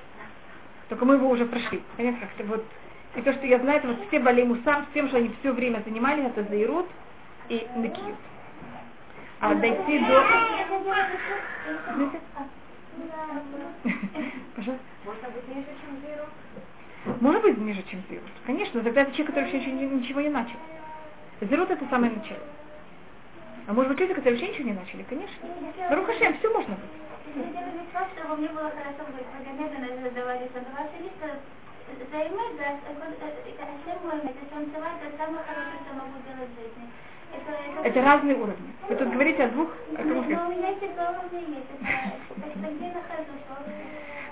только мы его уже прошли. Понятно, как-то вот, и то, что я знаю, это вот все болей мусам, с тем, что они все время занимались, это заирут и накиют. А дойти до... Пожалуйста. Можно быть ниже, чем заирут? Может быть ниже, чем зирут. Конечно, тогда это человек, который еще ничего не начал. Зирут это самое начало. А может быть люди, которые вообще ничего не начали, конечно. Но Рухашем, все можно быть. чтобы мне было хорошо быть, медленно задавали задаваться листа, займать, да, Ашем мой, это танцевать, это самое хорошее, что могу делать в жизни. Это разные уровни. Вы тут говорите о двух... О но у меня эти два где нахожусь?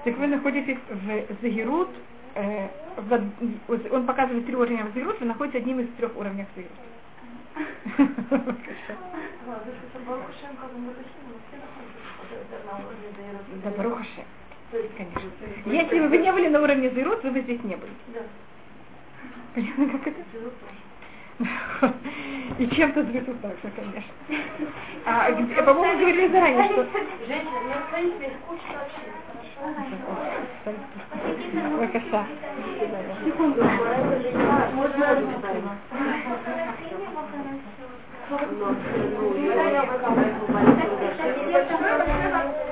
Так вы находитесь в Загирут, э, в, он показывает три уровня в Загирут, вы находитесь одним из трех уровней в Загирут. Да, Барухашем. Конечно. Если бы вы не были на уровне Зирут, вы бы здесь не были. Понятно, как это? И чем-то Зирут также, конечно. А, по-моему, говорили заранее, что... Женщина, не остановись, скучно вообще. Бывакаша. Секунду, можно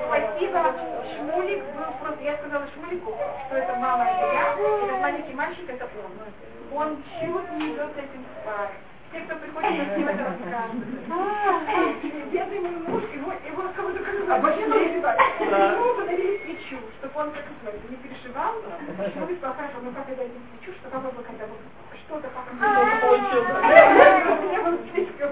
Спасибо, Шмулик, просто я сказала Шмулику, что это мама, это я, этот маленький мальчик, это он. Он чуть не идет с этим в пар. те, кто приходит на ним это рассказывают. Бедный мой муж, его, его А почему? Ему подарили свечу, чтобы он как не переживал. Человек сказал, хорошо, ну как я даю свечу, что как бы когда бы что-то как он кончил. Не было слишком.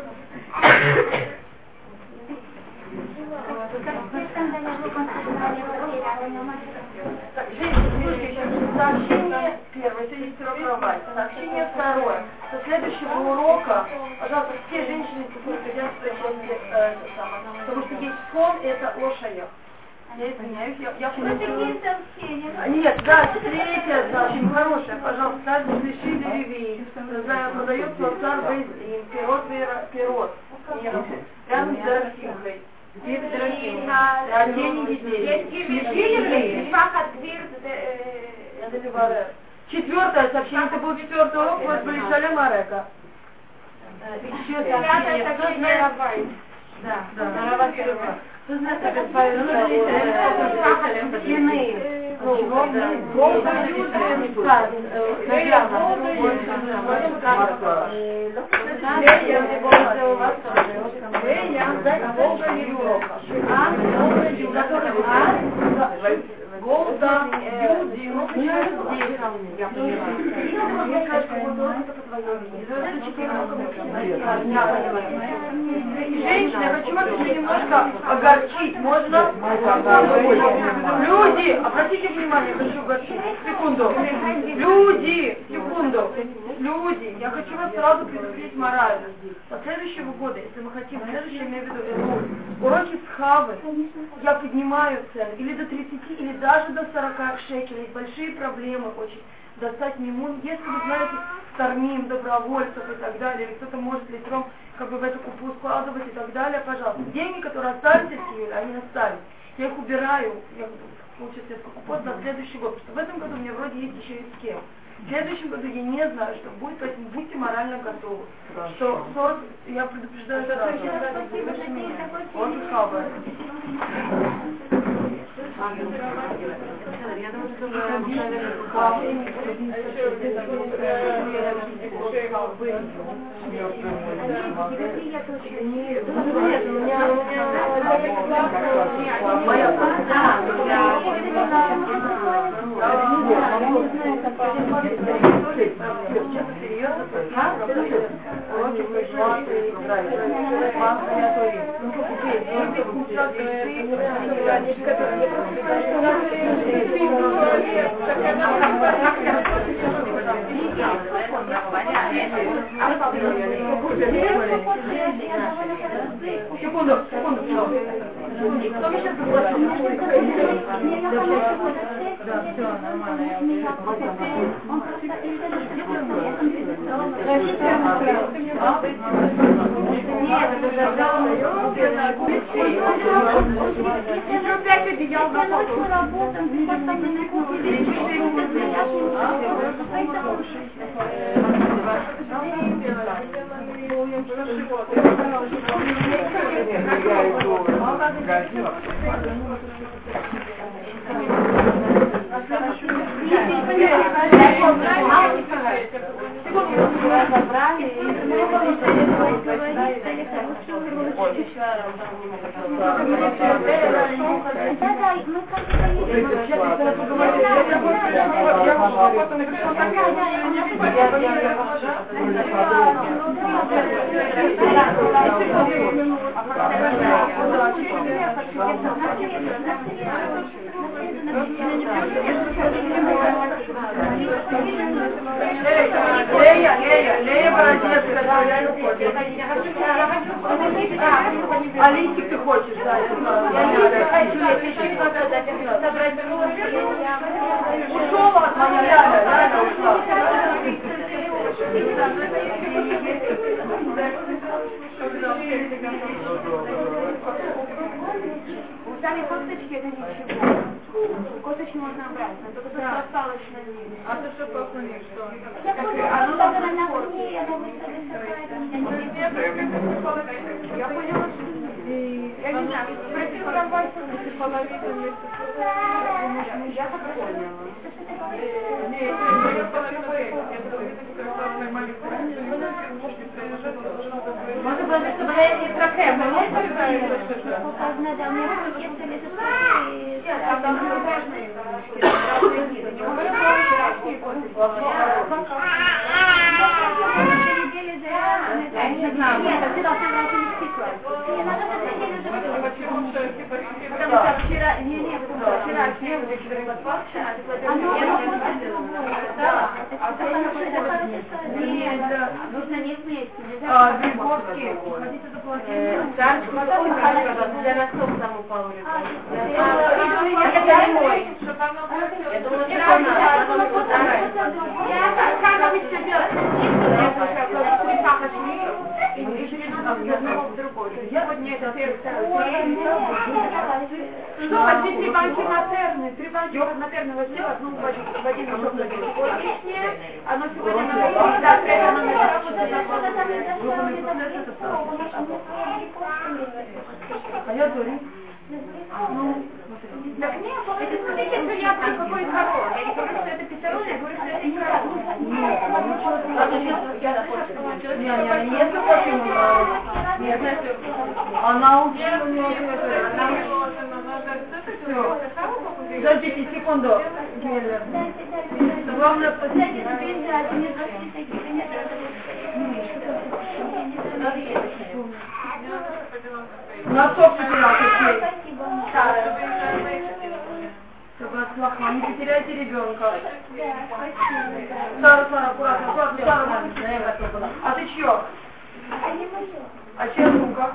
Так, женщины, слушайте, сообщение первое, это есть кровать. Сообщение второе. Со следующего урока, пожалуйста, все женщины, которые прочесть, э, потому что есть сон, и это лошадь. Я извиняюсь, я, я А, Нет, да, третье сообщение, хорошее, пожалуйста, также пиши деревей. Продается лоцар Бейзин, пирот, пирот. Рядом с Дорофинка? Рождение детей. Четвертое сообщение, это был четвертый урок, вот были Шалем Марека. Еще сообщение. Да, да. Вы знаете, как стены. Волга люди, сказ, Голда, люди, ну, здесь. Я поняла. Мне кажется, вот это по-твоему. Это четыре Женщины, вас еще немножко огорчить. Можно? Люди, обратите внимание, хочу огорчить. Секунду. Люди, секунду. Люди, я хочу вас сразу предупредить морально. Со следующего года, если мы хотим, следующее, я имею в виду Элуль, уроки с Хавы, я поднимаю цены или до 30, или даже до 40 шекелей. Большие проблемы очень достать мимун. Если вы знаете стармим, добровольцев и так далее, или кто-то может литром как бы в эту купу складывать и так далее, пожалуйста. Деньги, которые остались от Киева, они остались. Я их убираю, я получается несколько купон на следующий год, потому что в этом году у меня вроде есть еще и с кем. В следующем году я не знаю, что будет, поэтому будьте морально готовы. Что 40, я предупреждаю сразу. Вот и хабар. Я думаю, что Секунду, листик ты хочешь, да? Я не хочу, я хочу собрать Ушел от Ляля, Ляля ушла. Сами косточки это ничего. Косточки можно брать, но только то, что осталось на ней. А ты что похудеешь, что? Я поняла, что она на мне, она высокая, Я поняла, что... Я не знаю, спросил трамвай, половину месяца. Я так поняла. Не, Może bo nie Pokazane dla mnie wszystkie cele zostały Ja nie znam. Nie, to ty dostał raczej przykład. Nie, no to to nie Потому что вчера, не, не, что вчера не было чего-то А ну, Я ну, не ну, Да. Это хорошая, это хорошая история. Нет, да. Нужно не вместе, А? Царский, ой, хорошо, для носков саму Паулю. Это не мой. Это он вчера у нас, а потом его старается. Как обычно в другой. Сегодня это Что, возьмите банки матерны, три банки матерны возьми одну в один мешок сегодняшнее, оно сегодня надо купить, завтра это надо А я говорю, Так нет, это смотрите, что я там какой король. Я не говорю, что это писарон, я говорю, что это не король. не, не, не, если хотим, нет, знаете, она учила меня, она Все. Подождите секунду. Главное, посидите. Носок потерял какие. Чтобы от плохого. Не потеряйте ребенка. Сара, Сара, аккуратно, аккуратно, Сара. А ты чье? А чья сумка?